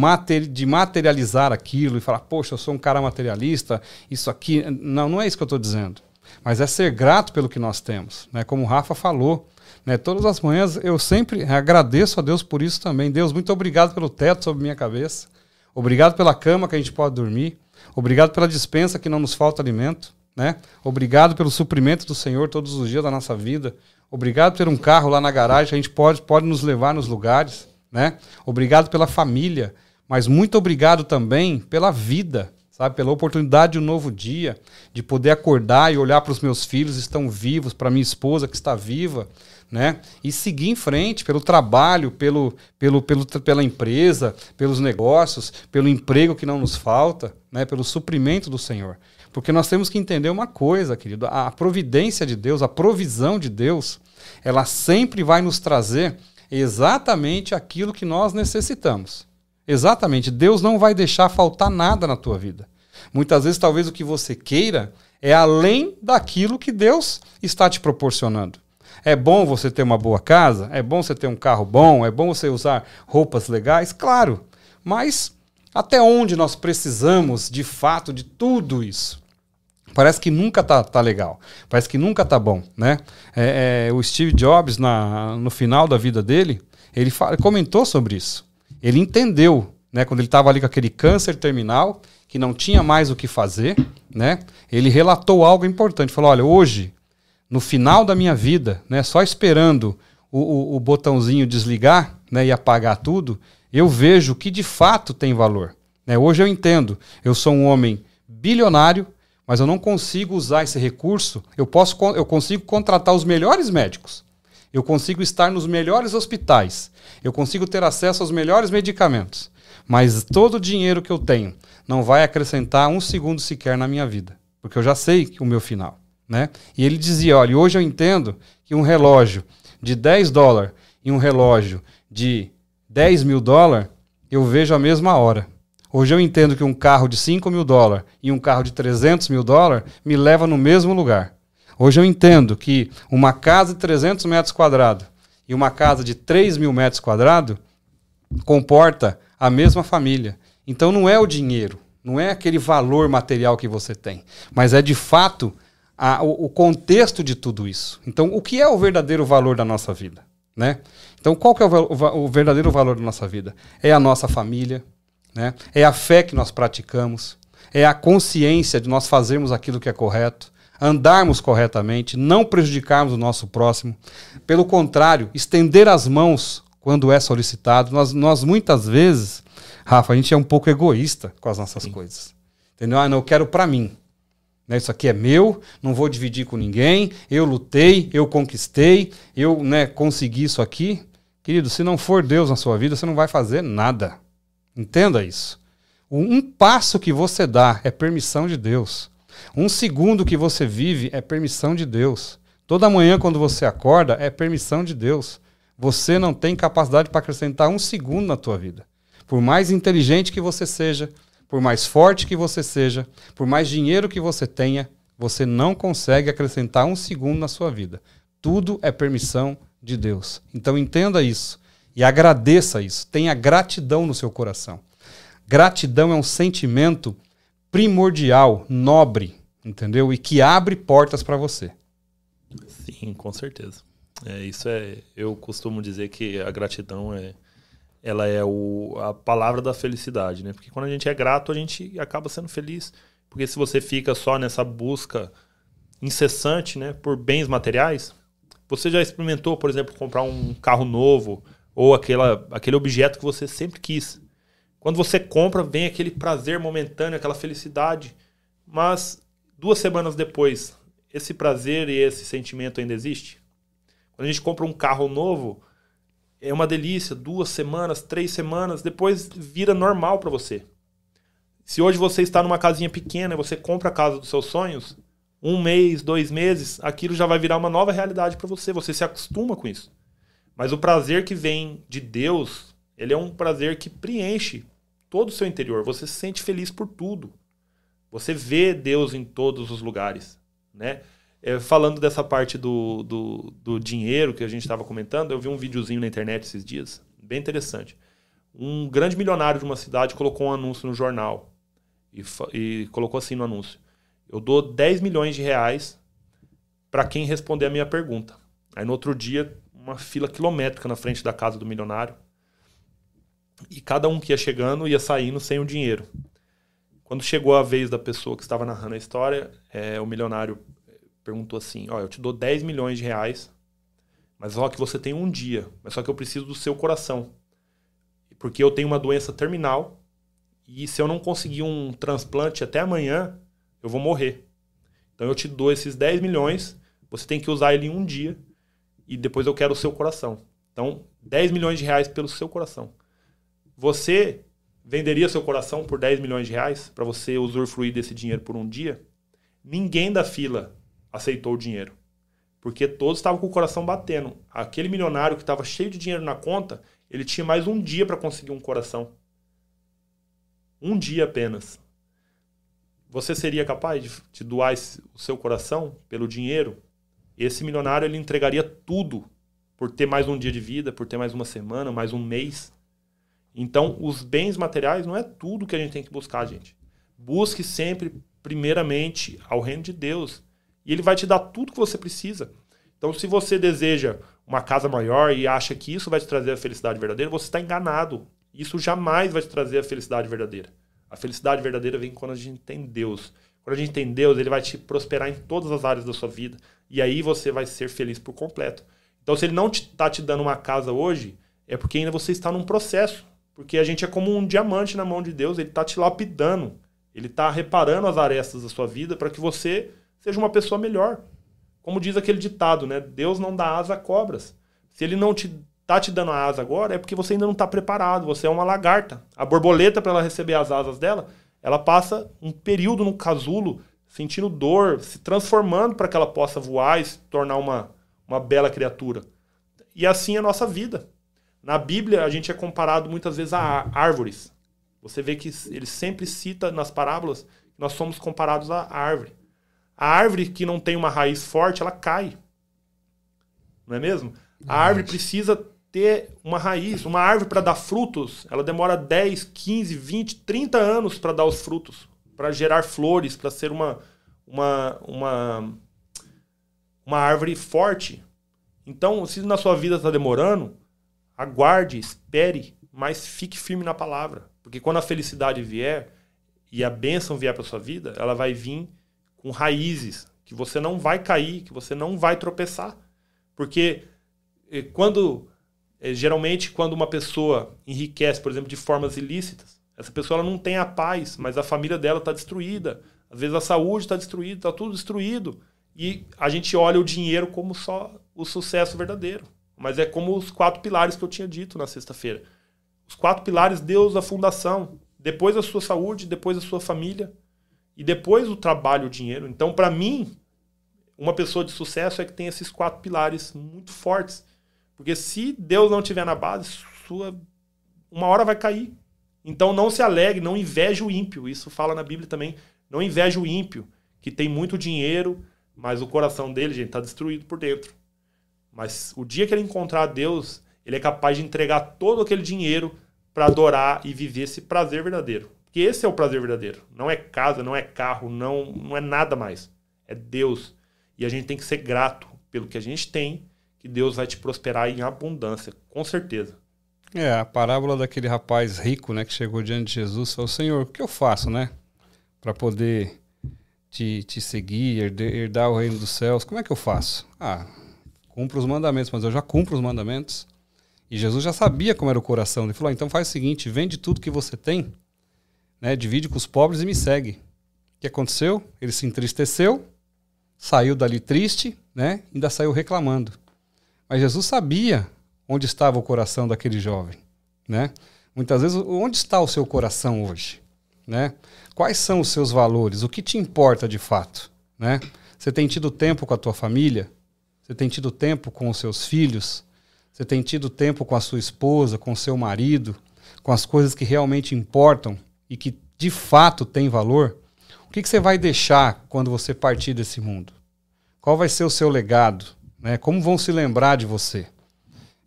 de materializar aquilo e falar, poxa, eu sou um cara materialista, isso aqui. Não, não é isso que eu estou dizendo. Mas é ser grato pelo que nós temos. Né? Como o Rafa falou, né? Todas as manhãs eu sempre agradeço a Deus por isso também. Deus, muito obrigado pelo teto sobre minha cabeça. Obrigado pela cama que a gente pode dormir. Obrigado pela dispensa que não nos falta alimento. Né? Obrigado pelo suprimento do Senhor todos os dias da nossa vida. Obrigado por ter um carro lá na garagem, a gente pode, pode nos levar nos lugares, né? Obrigado pela família, mas muito obrigado também pela vida, sabe? Pela oportunidade de um novo dia, de poder acordar e olhar para os meus filhos estão vivos, para minha esposa que está viva, né? E seguir em frente pelo trabalho, pelo, pelo, pelo, pela empresa, pelos negócios, pelo emprego que não nos falta, né? Pelo suprimento do Senhor. Porque nós temos que entender uma coisa, querido, a providência de Deus, a provisão de Deus, ela sempre vai nos trazer exatamente aquilo que nós necessitamos. Exatamente, Deus não vai deixar faltar nada na tua vida. Muitas vezes, talvez o que você queira é além daquilo que Deus está te proporcionando. É bom você ter uma boa casa, é bom você ter um carro bom, é bom você usar roupas legais, claro. Mas até onde nós precisamos de fato de tudo isso? Parece que nunca tá, tá legal, parece que nunca tá bom, né? É, é, o Steve Jobs, na, no final da vida dele, ele fala, comentou sobre isso. Ele entendeu, né? Quando ele estava ali com aquele câncer terminal, que não tinha mais o que fazer, né? Ele relatou algo importante. Falou: olha, hoje, no final da minha vida, né? Só esperando o, o, o botãozinho desligar, né? E apagar tudo, eu vejo que de fato tem valor. Né? Hoje eu entendo. Eu sou um homem bilionário mas eu não consigo usar esse recurso. Eu, posso, eu consigo contratar os melhores médicos. Eu consigo estar nos melhores hospitais. Eu consigo ter acesso aos melhores medicamentos. Mas todo o dinheiro que eu tenho não vai acrescentar um segundo sequer na minha vida. Porque eu já sei o meu final. Né? E ele dizia: olha, hoje eu entendo que um relógio de 10 dólares e um relógio de 10 mil dólares, eu vejo a mesma hora. Hoje eu entendo que um carro de 5 mil dólares e um carro de 300 mil dólares me leva no mesmo lugar. Hoje eu entendo que uma casa de 300 metros quadrados e uma casa de 3 mil metros quadrados comporta a mesma família. Então não é o dinheiro, não é aquele valor material que você tem, mas é de fato a, o, o, contexto de tudo isso. Então, o que é o verdadeiro valor da nossa vida? Né? Então, qual que é o, o, o verdadeiro valor da nossa vida? É a nossa família, né? É a fé que nós praticamos, é a consciência de nós fazermos aquilo que é correto, andarmos corretamente, não prejudicarmos o nosso próximo. Pelo contrário, estender as mãos quando é solicitado. Nós, nós muitas vezes, Rafa, a gente é um pouco egoísta com as nossas Sim. coisas. Entendeu? Ah, não, eu quero para mim. Né, isso aqui é meu, não vou dividir com ninguém. Eu lutei, eu conquistei, eu né, consegui isso aqui. Querido, se não for Deus na sua vida, você não vai fazer nada. Entenda isso. Um passo que você dá é permissão de Deus. Um segundo que você vive é permissão de Deus. Toda manhã, quando você acorda, é permissão de Deus. Você não tem capacidade para acrescentar um segundo na tua vida. Por mais inteligente que você seja, por mais forte que você seja, por mais dinheiro que você tenha, você não consegue acrescentar um segundo na sua vida. Tudo é permissão de Deus. Então entenda isso. E agradeça isso. Tenha gratidão no seu coração. Gratidão é um sentimento primordial, nobre, entendeu? E que abre portas para você. Sim, com certeza. É, isso é, eu costumo dizer que a gratidão é, ela é o, a palavra da felicidade, né? Porque quando a gente é grato, a gente acaba sendo feliz. Porque se você fica só nessa busca incessante, né, por bens materiais, você já experimentou, por exemplo, comprar um carro novo, ou aquela, aquele objeto que você sempre quis. Quando você compra, vem aquele prazer momentâneo, aquela felicidade, mas duas semanas depois, esse prazer e esse sentimento ainda existe? Quando a gente compra um carro novo, é uma delícia, duas semanas, três semanas, depois vira normal para você. Se hoje você está numa casinha pequena e você compra a casa dos seus sonhos, um mês, dois meses, aquilo já vai virar uma nova realidade para você. Você se acostuma com isso. Mas o prazer que vem de Deus, ele é um prazer que preenche todo o seu interior. Você se sente feliz por tudo. Você vê Deus em todos os lugares, né? É, falando dessa parte do, do, do dinheiro que a gente estava comentando, eu vi um videozinho na internet esses dias, bem interessante. Um grande milionário de uma cidade colocou um anúncio no jornal e, e colocou assim no anúncio: Eu dou 10 milhões de reais para quem responder a minha pergunta. Aí no outro dia uma fila quilométrica na frente da casa do milionário. E cada um que ia chegando ia saindo sem o dinheiro. Quando chegou a vez da pessoa que estava narrando a história, é, o milionário perguntou assim: Ó, eu te dou 10 milhões de reais Mas só que você tem um dia. Mas só que eu preciso do seu coração. Porque eu tenho uma doença terminal. E se eu não conseguir um transplante até amanhã, eu vou morrer. Então eu te dou esses 10 milhões. Você tem que usar ele em um dia. E depois eu quero o seu coração. Então, 10 milhões de reais pelo seu coração. Você venderia seu coração por 10 milhões de reais para você usufruir desse dinheiro por um dia? Ninguém da fila aceitou o dinheiro. Porque todos estavam com o coração batendo. Aquele milionário que estava cheio de dinheiro na conta, ele tinha mais um dia para conseguir um coração. Um dia apenas. Você seria capaz de, de doar esse, o seu coração pelo dinheiro? Esse milionário ele entregaria tudo por ter mais um dia de vida, por ter mais uma semana, mais um mês. Então, os bens materiais não é tudo que a gente tem que buscar, gente. Busque sempre, primeiramente, ao reino de Deus. E ele vai te dar tudo que você precisa. Então, se você deseja uma casa maior e acha que isso vai te trazer a felicidade verdadeira, você está enganado. Isso jamais vai te trazer a felicidade verdadeira. A felicidade verdadeira vem quando a gente tem Deus. Quando a gente tem Deus, ele vai te prosperar em todas as áreas da sua vida. E aí você vai ser feliz por completo. Então, se ele não está te, te dando uma casa hoje, é porque ainda você está num processo. Porque a gente é como um diamante na mão de Deus, ele está te lapidando. Ele está reparando as arestas da sua vida para que você seja uma pessoa melhor. Como diz aquele ditado, né? Deus não dá asa a cobras. Se ele não te tá te dando a asa agora, é porque você ainda não está preparado. Você é uma lagarta. A borboleta, para ela receber as asas dela, ela passa um período no casulo, sentindo dor, se transformando para que ela possa voar e se tornar uma, uma bela criatura. E assim é a nossa vida. Na Bíblia, a gente é comparado muitas vezes a árvores. Você vê que ele sempre cita nas parábolas que nós somos comparados à árvore. A árvore que não tem uma raiz forte, ela cai. Não é mesmo? A árvore precisa ter uma raiz. Uma árvore para dar frutos, ela demora 10, 15, 20, 30 anos para dar os frutos, para gerar flores, para ser uma, uma, uma, uma árvore forte. Então, se na sua vida está demorando, aguarde, espere, mas fique firme na palavra. Porque quando a felicidade vier e a bênção vier para sua vida, ela vai vir com raízes, que você não vai cair, que você não vai tropeçar. Porque eh, quando eh, geralmente quando uma pessoa enriquece, por exemplo, de formas ilícitas, essa pessoa ela não tem a paz, mas a família dela está destruída. Às vezes a saúde está destruída, está tudo destruído. E a gente olha o dinheiro como só o sucesso verdadeiro. Mas é como os quatro pilares que eu tinha dito na sexta-feira. Os quatro pilares, Deus, a fundação. Depois a sua saúde, depois a sua família, e depois o trabalho, o dinheiro. Então, para mim, uma pessoa de sucesso é que tem esses quatro pilares muito fortes. Porque se Deus não estiver na base, sua uma hora vai cair. Então não se alegre, não inveje o ímpio. Isso fala na Bíblia também. Não inveje o ímpio, que tem muito dinheiro, mas o coração dele, gente, está destruído por dentro. Mas o dia que ele encontrar Deus, ele é capaz de entregar todo aquele dinheiro para adorar e viver esse prazer verdadeiro. Que esse é o prazer verdadeiro. Não é casa, não é carro, não, não é nada mais. É Deus. E a gente tem que ser grato pelo que a gente tem, que Deus vai te prosperar em abundância, com certeza. É, a parábola daquele rapaz rico, né, que chegou diante de Jesus, falou: Senhor, o que eu faço, né, para poder te, te seguir, herdar o reino dos céus? Como é que eu faço? Ah, cumpro os mandamentos, mas eu já cumpro os mandamentos. E Jesus já sabia como era o coração. Ele falou: ah, então faz o seguinte, vende tudo que você tem né, divide com os pobres e me segue. O que aconteceu? Ele se entristeceu, saiu dali triste, né, ainda saiu reclamando. Mas Jesus sabia onde estava o coração daquele jovem, né? Muitas vezes, onde está o seu coração hoje, né? Quais são os seus valores? O que te importa de fato, né? Você tem tido tempo com a tua família? Você tem tido tempo com os seus filhos? Você tem tido tempo com a sua esposa, com o seu marido, com as coisas que realmente importam e que de fato tem valor, o que, que você vai deixar quando você partir desse mundo? Qual vai ser o seu legado? Né? Como vão se lembrar de você?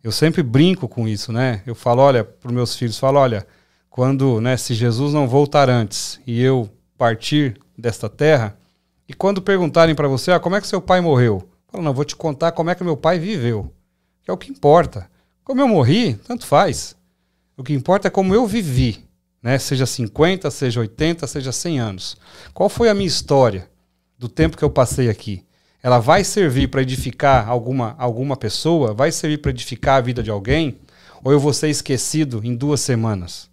Eu sempre brinco com isso, né? Eu falo, olha, para meus filhos, falo, olha, quando, né, se Jesus não voltar antes e eu partir desta terra, e quando perguntarem para você, ah, como é que seu pai morreu? Eu não, vou te contar como é que meu pai viveu, que é o que importa. Como eu morri, tanto faz. O que importa é como eu vivi né? seja 50, seja 80, seja 100 anos. Qual foi a minha história do tempo que eu passei aqui? ela vai servir para edificar alguma, alguma pessoa, vai servir para edificar a vida de alguém, ou eu vou ser esquecido em duas semanas,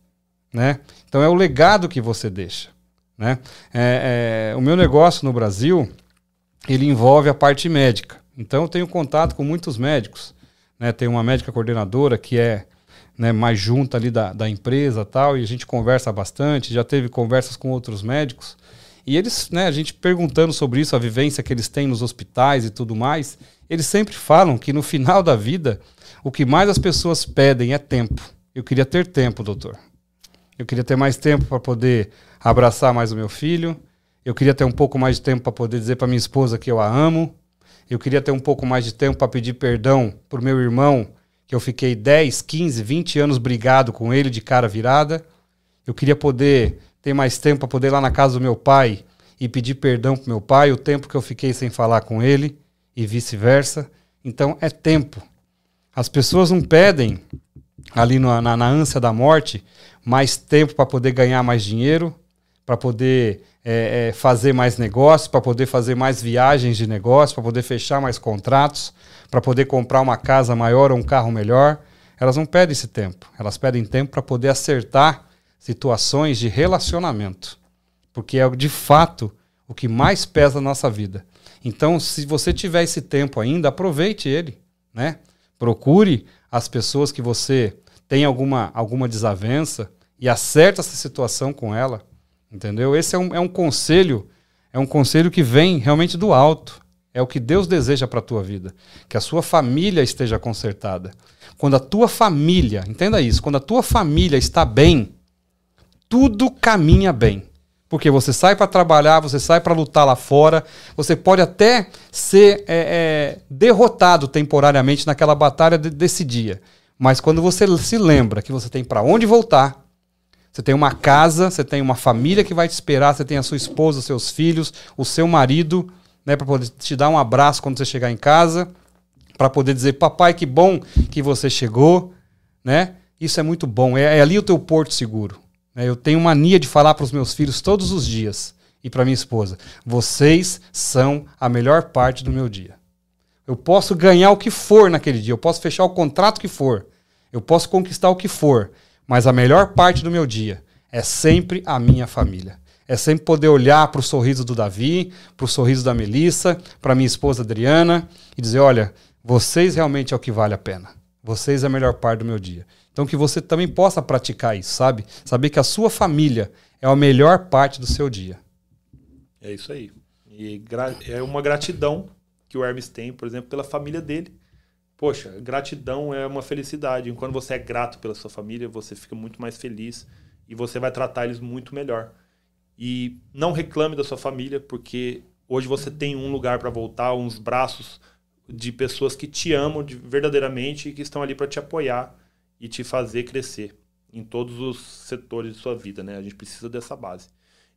né? Então é o legado que você deixa, né? É, é, o meu negócio no Brasil, ele envolve a parte médica. Então eu tenho contato com muitos médicos, né? Tem uma médica coordenadora que é né, mais junta ali da, da empresa tal, e a gente conversa bastante, já teve conversas com outros médicos, e eles, né, a gente perguntando sobre isso, a vivência que eles têm nos hospitais e tudo mais, eles sempre falam que no final da vida, o que mais as pessoas pedem é tempo. Eu queria ter tempo, doutor. Eu queria ter mais tempo para poder abraçar mais o meu filho. Eu queria ter um pouco mais de tempo para poder dizer para minha esposa que eu a amo. Eu queria ter um pouco mais de tempo para pedir perdão para o meu irmão que eu fiquei 10, 15, 20 anos brigado com ele de cara virada. Eu queria poder ter mais tempo para poder ir lá na casa do meu pai e pedir perdão pro meu pai, o tempo que eu fiquei sem falar com ele e vice-versa. Então é tempo. As pessoas não pedem ali na, na, ânsia da morte mais tempo para poder ganhar mais dinheiro, para poder é, é, fazer mais negócios, para poder fazer mais viagens de negócio, para poder fechar mais contratos, para poder comprar uma casa maior ou um carro melhor. Elas não pedem esse tempo. Elas pedem tempo para poder acertar situações de relacionamento. Porque é de fato o que mais pesa na nossa vida. Então, se você tiver esse tempo ainda, aproveite ele, né? Procure as pessoas que você tem alguma, alguma desavença e acerte essa situação com ela. Entendeu? Esse é um, é um conselho, é um conselho que vem realmente do alto. É o que Deus deseja para a tua vida, que a sua família esteja consertada. Quando a tua família, entenda isso, quando a tua família está bem, tudo caminha bem. Porque você sai para trabalhar, você sai para lutar lá fora, você pode até ser é, é, derrotado temporariamente naquela batalha de, desse dia. Mas quando você se lembra que você tem para onde voltar, você tem uma casa, você tem uma família que vai te esperar, você tem a sua esposa, os seus filhos, o seu marido, né, para poder te dar um abraço quando você chegar em casa, para poder dizer, papai, que bom que você chegou, né? Isso é muito bom. É, é ali o teu porto seguro. Né? Eu tenho mania de falar para os meus filhos todos os dias e para minha esposa: vocês são a melhor parte do meu dia. Eu posso ganhar o que for naquele dia, eu posso fechar o contrato que for, eu posso conquistar o que for, mas a melhor parte do meu dia é sempre a minha família. É sempre poder olhar para o sorriso do Davi, para o sorriso da Melissa, para minha esposa Adriana e dizer: olha, vocês realmente é o que vale a pena. Vocês é a melhor parte do meu dia. Então que você também possa praticar isso, sabe? Saber que a sua família é a melhor parte do seu dia. É isso aí. E é uma gratidão que o Hermes tem, por exemplo, pela família dele Poxa, gratidão é uma felicidade. Quando você é grato pela sua família, você fica muito mais feliz e você vai tratar eles muito melhor. E não reclame da sua família, porque hoje você tem um lugar para voltar, uns braços de pessoas que te amam de, verdadeiramente e que estão ali para te apoiar e te fazer crescer em todos os setores de sua vida, né? A gente precisa dessa base.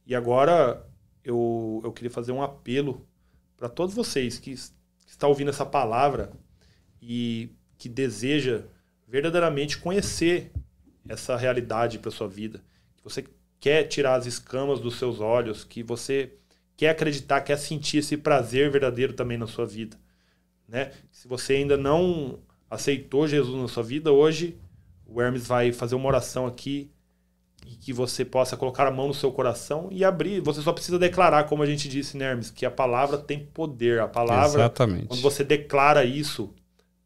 E agora eu, eu queria fazer um apelo para todos vocês que, que estão ouvindo essa palavra e que deseja verdadeiramente conhecer essa realidade para sua vida, que você quer tirar as escamas dos seus olhos, que você quer acreditar, quer sentir esse prazer verdadeiro também na sua vida, né? Se você ainda não aceitou Jesus na sua vida, hoje o Hermes vai fazer uma oração aqui e que você possa colocar a mão no seu coração e abrir. Você só precisa declarar, como a gente disse, né, Hermes, que a palavra tem poder. A palavra, Exatamente. quando você declara isso,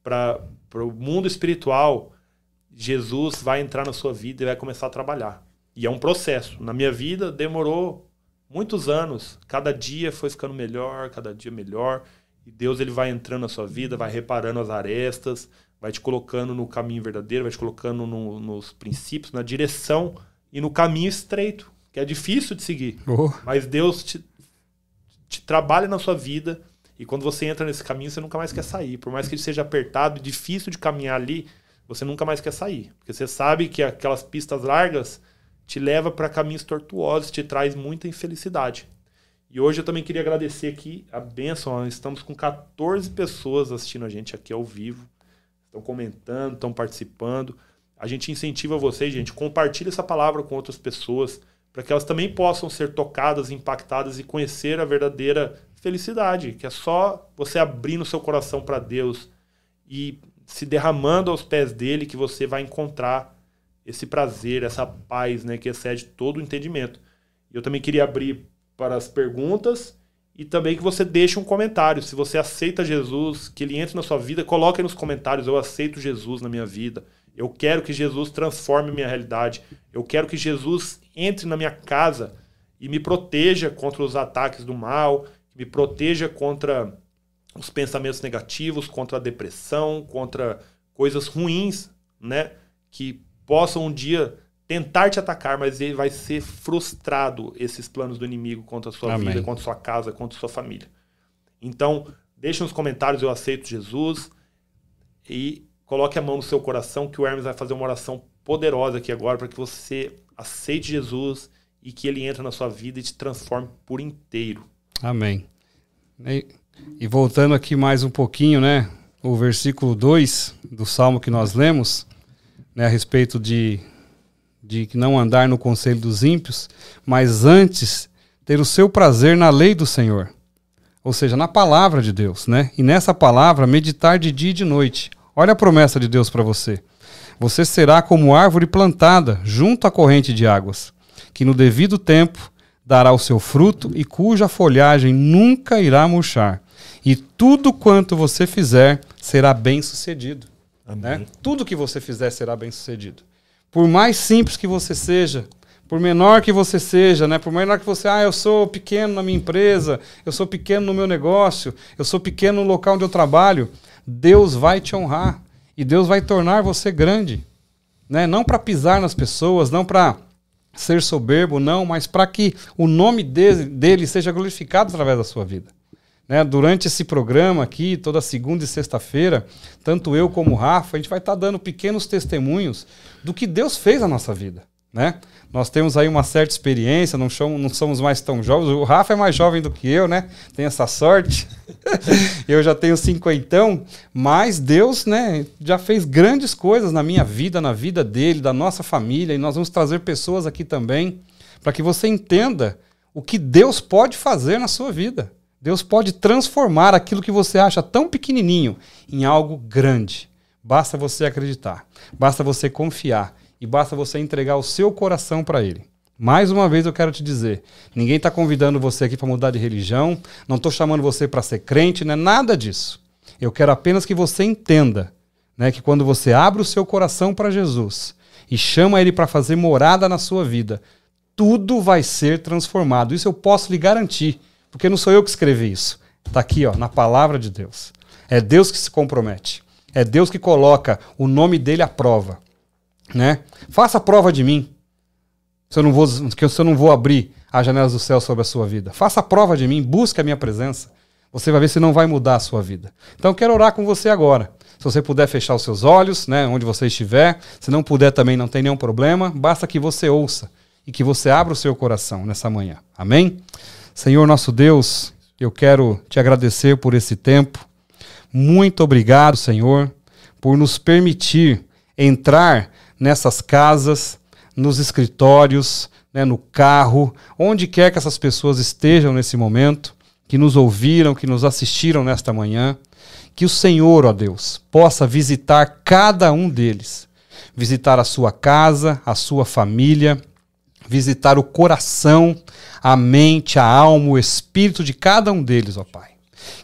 para o mundo espiritual, Jesus vai entrar na sua vida e vai começar a trabalhar. E é um processo. Na minha vida demorou muitos anos. Cada dia foi ficando melhor, cada dia melhor. E Deus ele vai entrando na sua vida, vai reparando as arestas, vai te colocando no caminho verdadeiro, vai te colocando no, nos princípios, na direção e no caminho estreito, que é difícil de seguir. Oh. Mas Deus te, te trabalha na sua vida e quando você entra nesse caminho, você nunca mais quer sair. Por mais que ele seja apertado e difícil de caminhar ali, você nunca mais quer sair. Porque você sabe que aquelas pistas largas te leva para caminhos tortuosos, te traz muita infelicidade. E hoje eu também queria agradecer aqui a benção. Estamos com 14 pessoas assistindo a gente aqui ao vivo. Estão comentando, estão participando. A gente incentiva vocês, gente, compartilhe essa palavra com outras pessoas para que elas também possam ser tocadas, impactadas e conhecer a verdadeira felicidade, que é só você abrindo seu coração para Deus e se derramando aos pés dele que você vai encontrar esse prazer, essa paz, né, que excede todo o entendimento. Eu também queria abrir para as perguntas e também que você deixe um comentário. Se você aceita Jesus, que ele entre na sua vida, coloque aí nos comentários: eu aceito Jesus na minha vida. Eu quero que Jesus transforme minha realidade. Eu quero que Jesus entre na minha casa e me proteja contra os ataques do mal, me proteja contra os pensamentos negativos, contra a depressão, contra coisas ruins, né, que possam um dia tentar te atacar, mas ele vai ser frustrado esses planos do inimigo contra a sua Amém. vida, contra a sua casa, contra a sua família. Então, deixe nos comentários eu aceito Jesus e coloque a mão no seu coração que o Hermes vai fazer uma oração poderosa aqui agora para que você aceite Jesus e que ele entre na sua vida e te transforme por inteiro. Amém. E, e voltando aqui mais um pouquinho, né? O versículo 2 do salmo que nós lemos, né, a respeito de de não andar no conselho dos ímpios, mas antes ter o seu prazer na lei do Senhor. Ou seja, na palavra de Deus, né? E nessa palavra meditar de dia e de noite. Olha a promessa de Deus para você. Você será como árvore plantada junto à corrente de águas, que no devido tempo dará o seu fruto e cuja folhagem nunca irá murchar. E tudo quanto você fizer será bem sucedido. Né? Tudo que você fizer será bem sucedido. Por mais simples que você seja, por menor que você seja, né? Por menor que você, ah, eu sou pequeno na minha empresa, eu sou pequeno no meu negócio, eu sou pequeno no local onde eu trabalho, Deus vai te honrar e Deus vai tornar você grande, né? Não para pisar nas pessoas, não para ser soberbo, não, mas para que o nome dele, dele seja glorificado através da sua vida. Né, durante esse programa aqui, toda segunda e sexta-feira, tanto eu como o Rafa, a gente vai estar tá dando pequenos testemunhos do que Deus fez na nossa vida. Né? Nós temos aí uma certa experiência, não somos, não somos mais tão jovens. O Rafa é mais jovem do que eu, né? Tem essa sorte. eu já tenho cinquentão, mas Deus, né, já fez grandes coisas na minha vida, na vida dele, da nossa família, e nós vamos trazer pessoas aqui também para que você entenda o que Deus pode fazer na sua vida. Deus pode transformar aquilo que você acha tão pequenininho em algo grande. Basta você acreditar, basta você confiar e basta você entregar o seu coração para Ele. Mais uma vez eu quero te dizer: ninguém está convidando você aqui para mudar de religião, não estou chamando você para ser crente, não é nada disso. Eu quero apenas que você entenda né, que quando você abre o seu coração para Jesus e chama Ele para fazer morada na sua vida, tudo vai ser transformado. Isso eu posso lhe garantir. Porque não sou eu que escrevi isso. Está aqui, ó, na palavra de Deus. É Deus que se compromete. É Deus que coloca o nome dele à prova. Né? Faça a prova de mim. Se eu não vou, que eu não vou abrir as janelas do céu sobre a sua vida. Faça a prova de mim, busque a minha presença. Você vai ver se não vai mudar a sua vida. Então quero orar com você agora. Se você puder fechar os seus olhos, né, onde você estiver, se não puder também não tem nenhum problema, basta que você ouça e que você abra o seu coração nessa manhã. Amém? Senhor nosso Deus, eu quero te agradecer por esse tempo. Muito obrigado, Senhor, por nos permitir entrar nessas casas, nos escritórios, né, no carro, onde quer que essas pessoas estejam nesse momento, que nos ouviram, que nos assistiram nesta manhã. Que o Senhor, ó Deus, possa visitar cada um deles, visitar a sua casa, a sua família, visitar o coração, a mente, a alma, o espírito de cada um deles, ó Pai.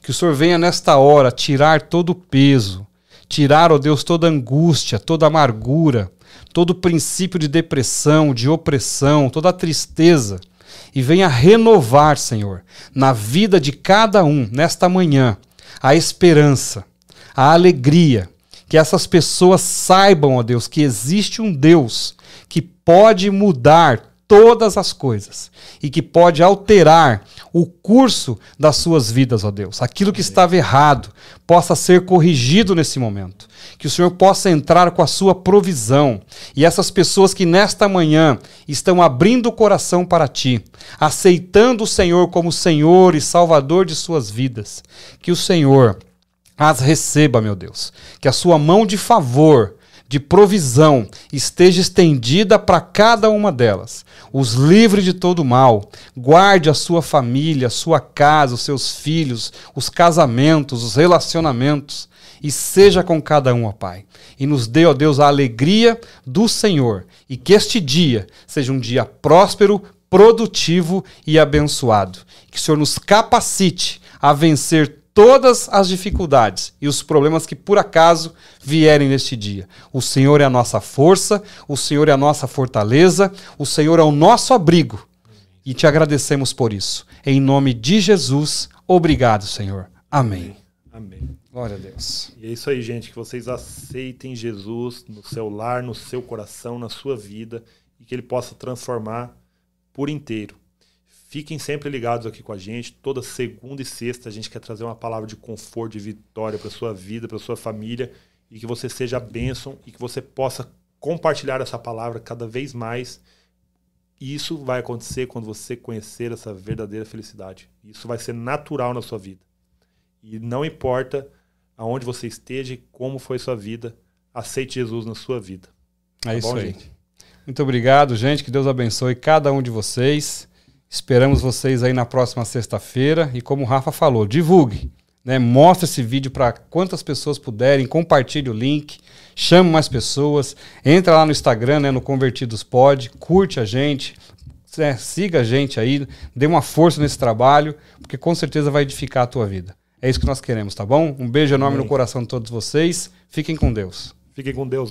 Que o Senhor venha nesta hora tirar todo o peso, tirar, ó Deus, toda angústia, toda amargura, todo princípio de depressão, de opressão, toda tristeza, e venha renovar, Senhor, na vida de cada um, nesta manhã, a esperança, a alegria, que essas pessoas saibam, ó Deus, que existe um Deus que pode mudar todas as coisas e que pode alterar o curso das suas vidas, ó Deus. Aquilo que estava errado possa ser corrigido nesse momento. Que o Senhor possa entrar com a sua provisão. E essas pessoas que nesta manhã estão abrindo o coração para ti, aceitando o Senhor como Senhor e Salvador de suas vidas, que o Senhor as receba, meu Deus. Que a sua mão de favor de provisão esteja estendida para cada uma delas. Os livre de todo mal. Guarde a sua família, a sua casa, os seus filhos, os casamentos, os relacionamentos. E seja com cada um, ó Pai. E nos dê, ó Deus, a alegria do Senhor. E que este dia seja um dia próspero, produtivo e abençoado. Que o Senhor nos capacite a vencer todas as dificuldades e os problemas que por acaso vierem neste dia. O Senhor é a nossa força, o Senhor é a nossa fortaleza, o Senhor é o nosso abrigo. E te agradecemos por isso. Em nome de Jesus, obrigado, Senhor. Amém. Amém. Glória a Deus. E é isso aí, gente, que vocês aceitem Jesus no seu lar, no seu coração, na sua vida e que ele possa transformar por inteiro. Fiquem sempre ligados aqui com a gente. Toda segunda e sexta a gente quer trazer uma palavra de conforto, de vitória para sua vida, para sua família e que você seja bênção e que você possa compartilhar essa palavra cada vez mais. E isso vai acontecer quando você conhecer essa verdadeira felicidade. Isso vai ser natural na sua vida. E não importa aonde você esteja e como foi sua vida, aceite Jesus na sua vida. É tá isso bom, aí. Gente? Muito obrigado, gente. Que Deus abençoe cada um de vocês. Esperamos vocês aí na próxima sexta-feira. E como o Rafa falou, divulgue. Né? Mostre esse vídeo para quantas pessoas puderem, compartilhe o link, chame mais pessoas, entra lá no Instagram, né, no Convertidos Pod, curte a gente, né, siga a gente aí, dê uma força nesse trabalho, porque com certeza vai edificar a tua vida. É isso que nós queremos, tá bom? Um beijo enorme Amém. no coração de todos vocês. Fiquem com Deus. Fiquem com Deus.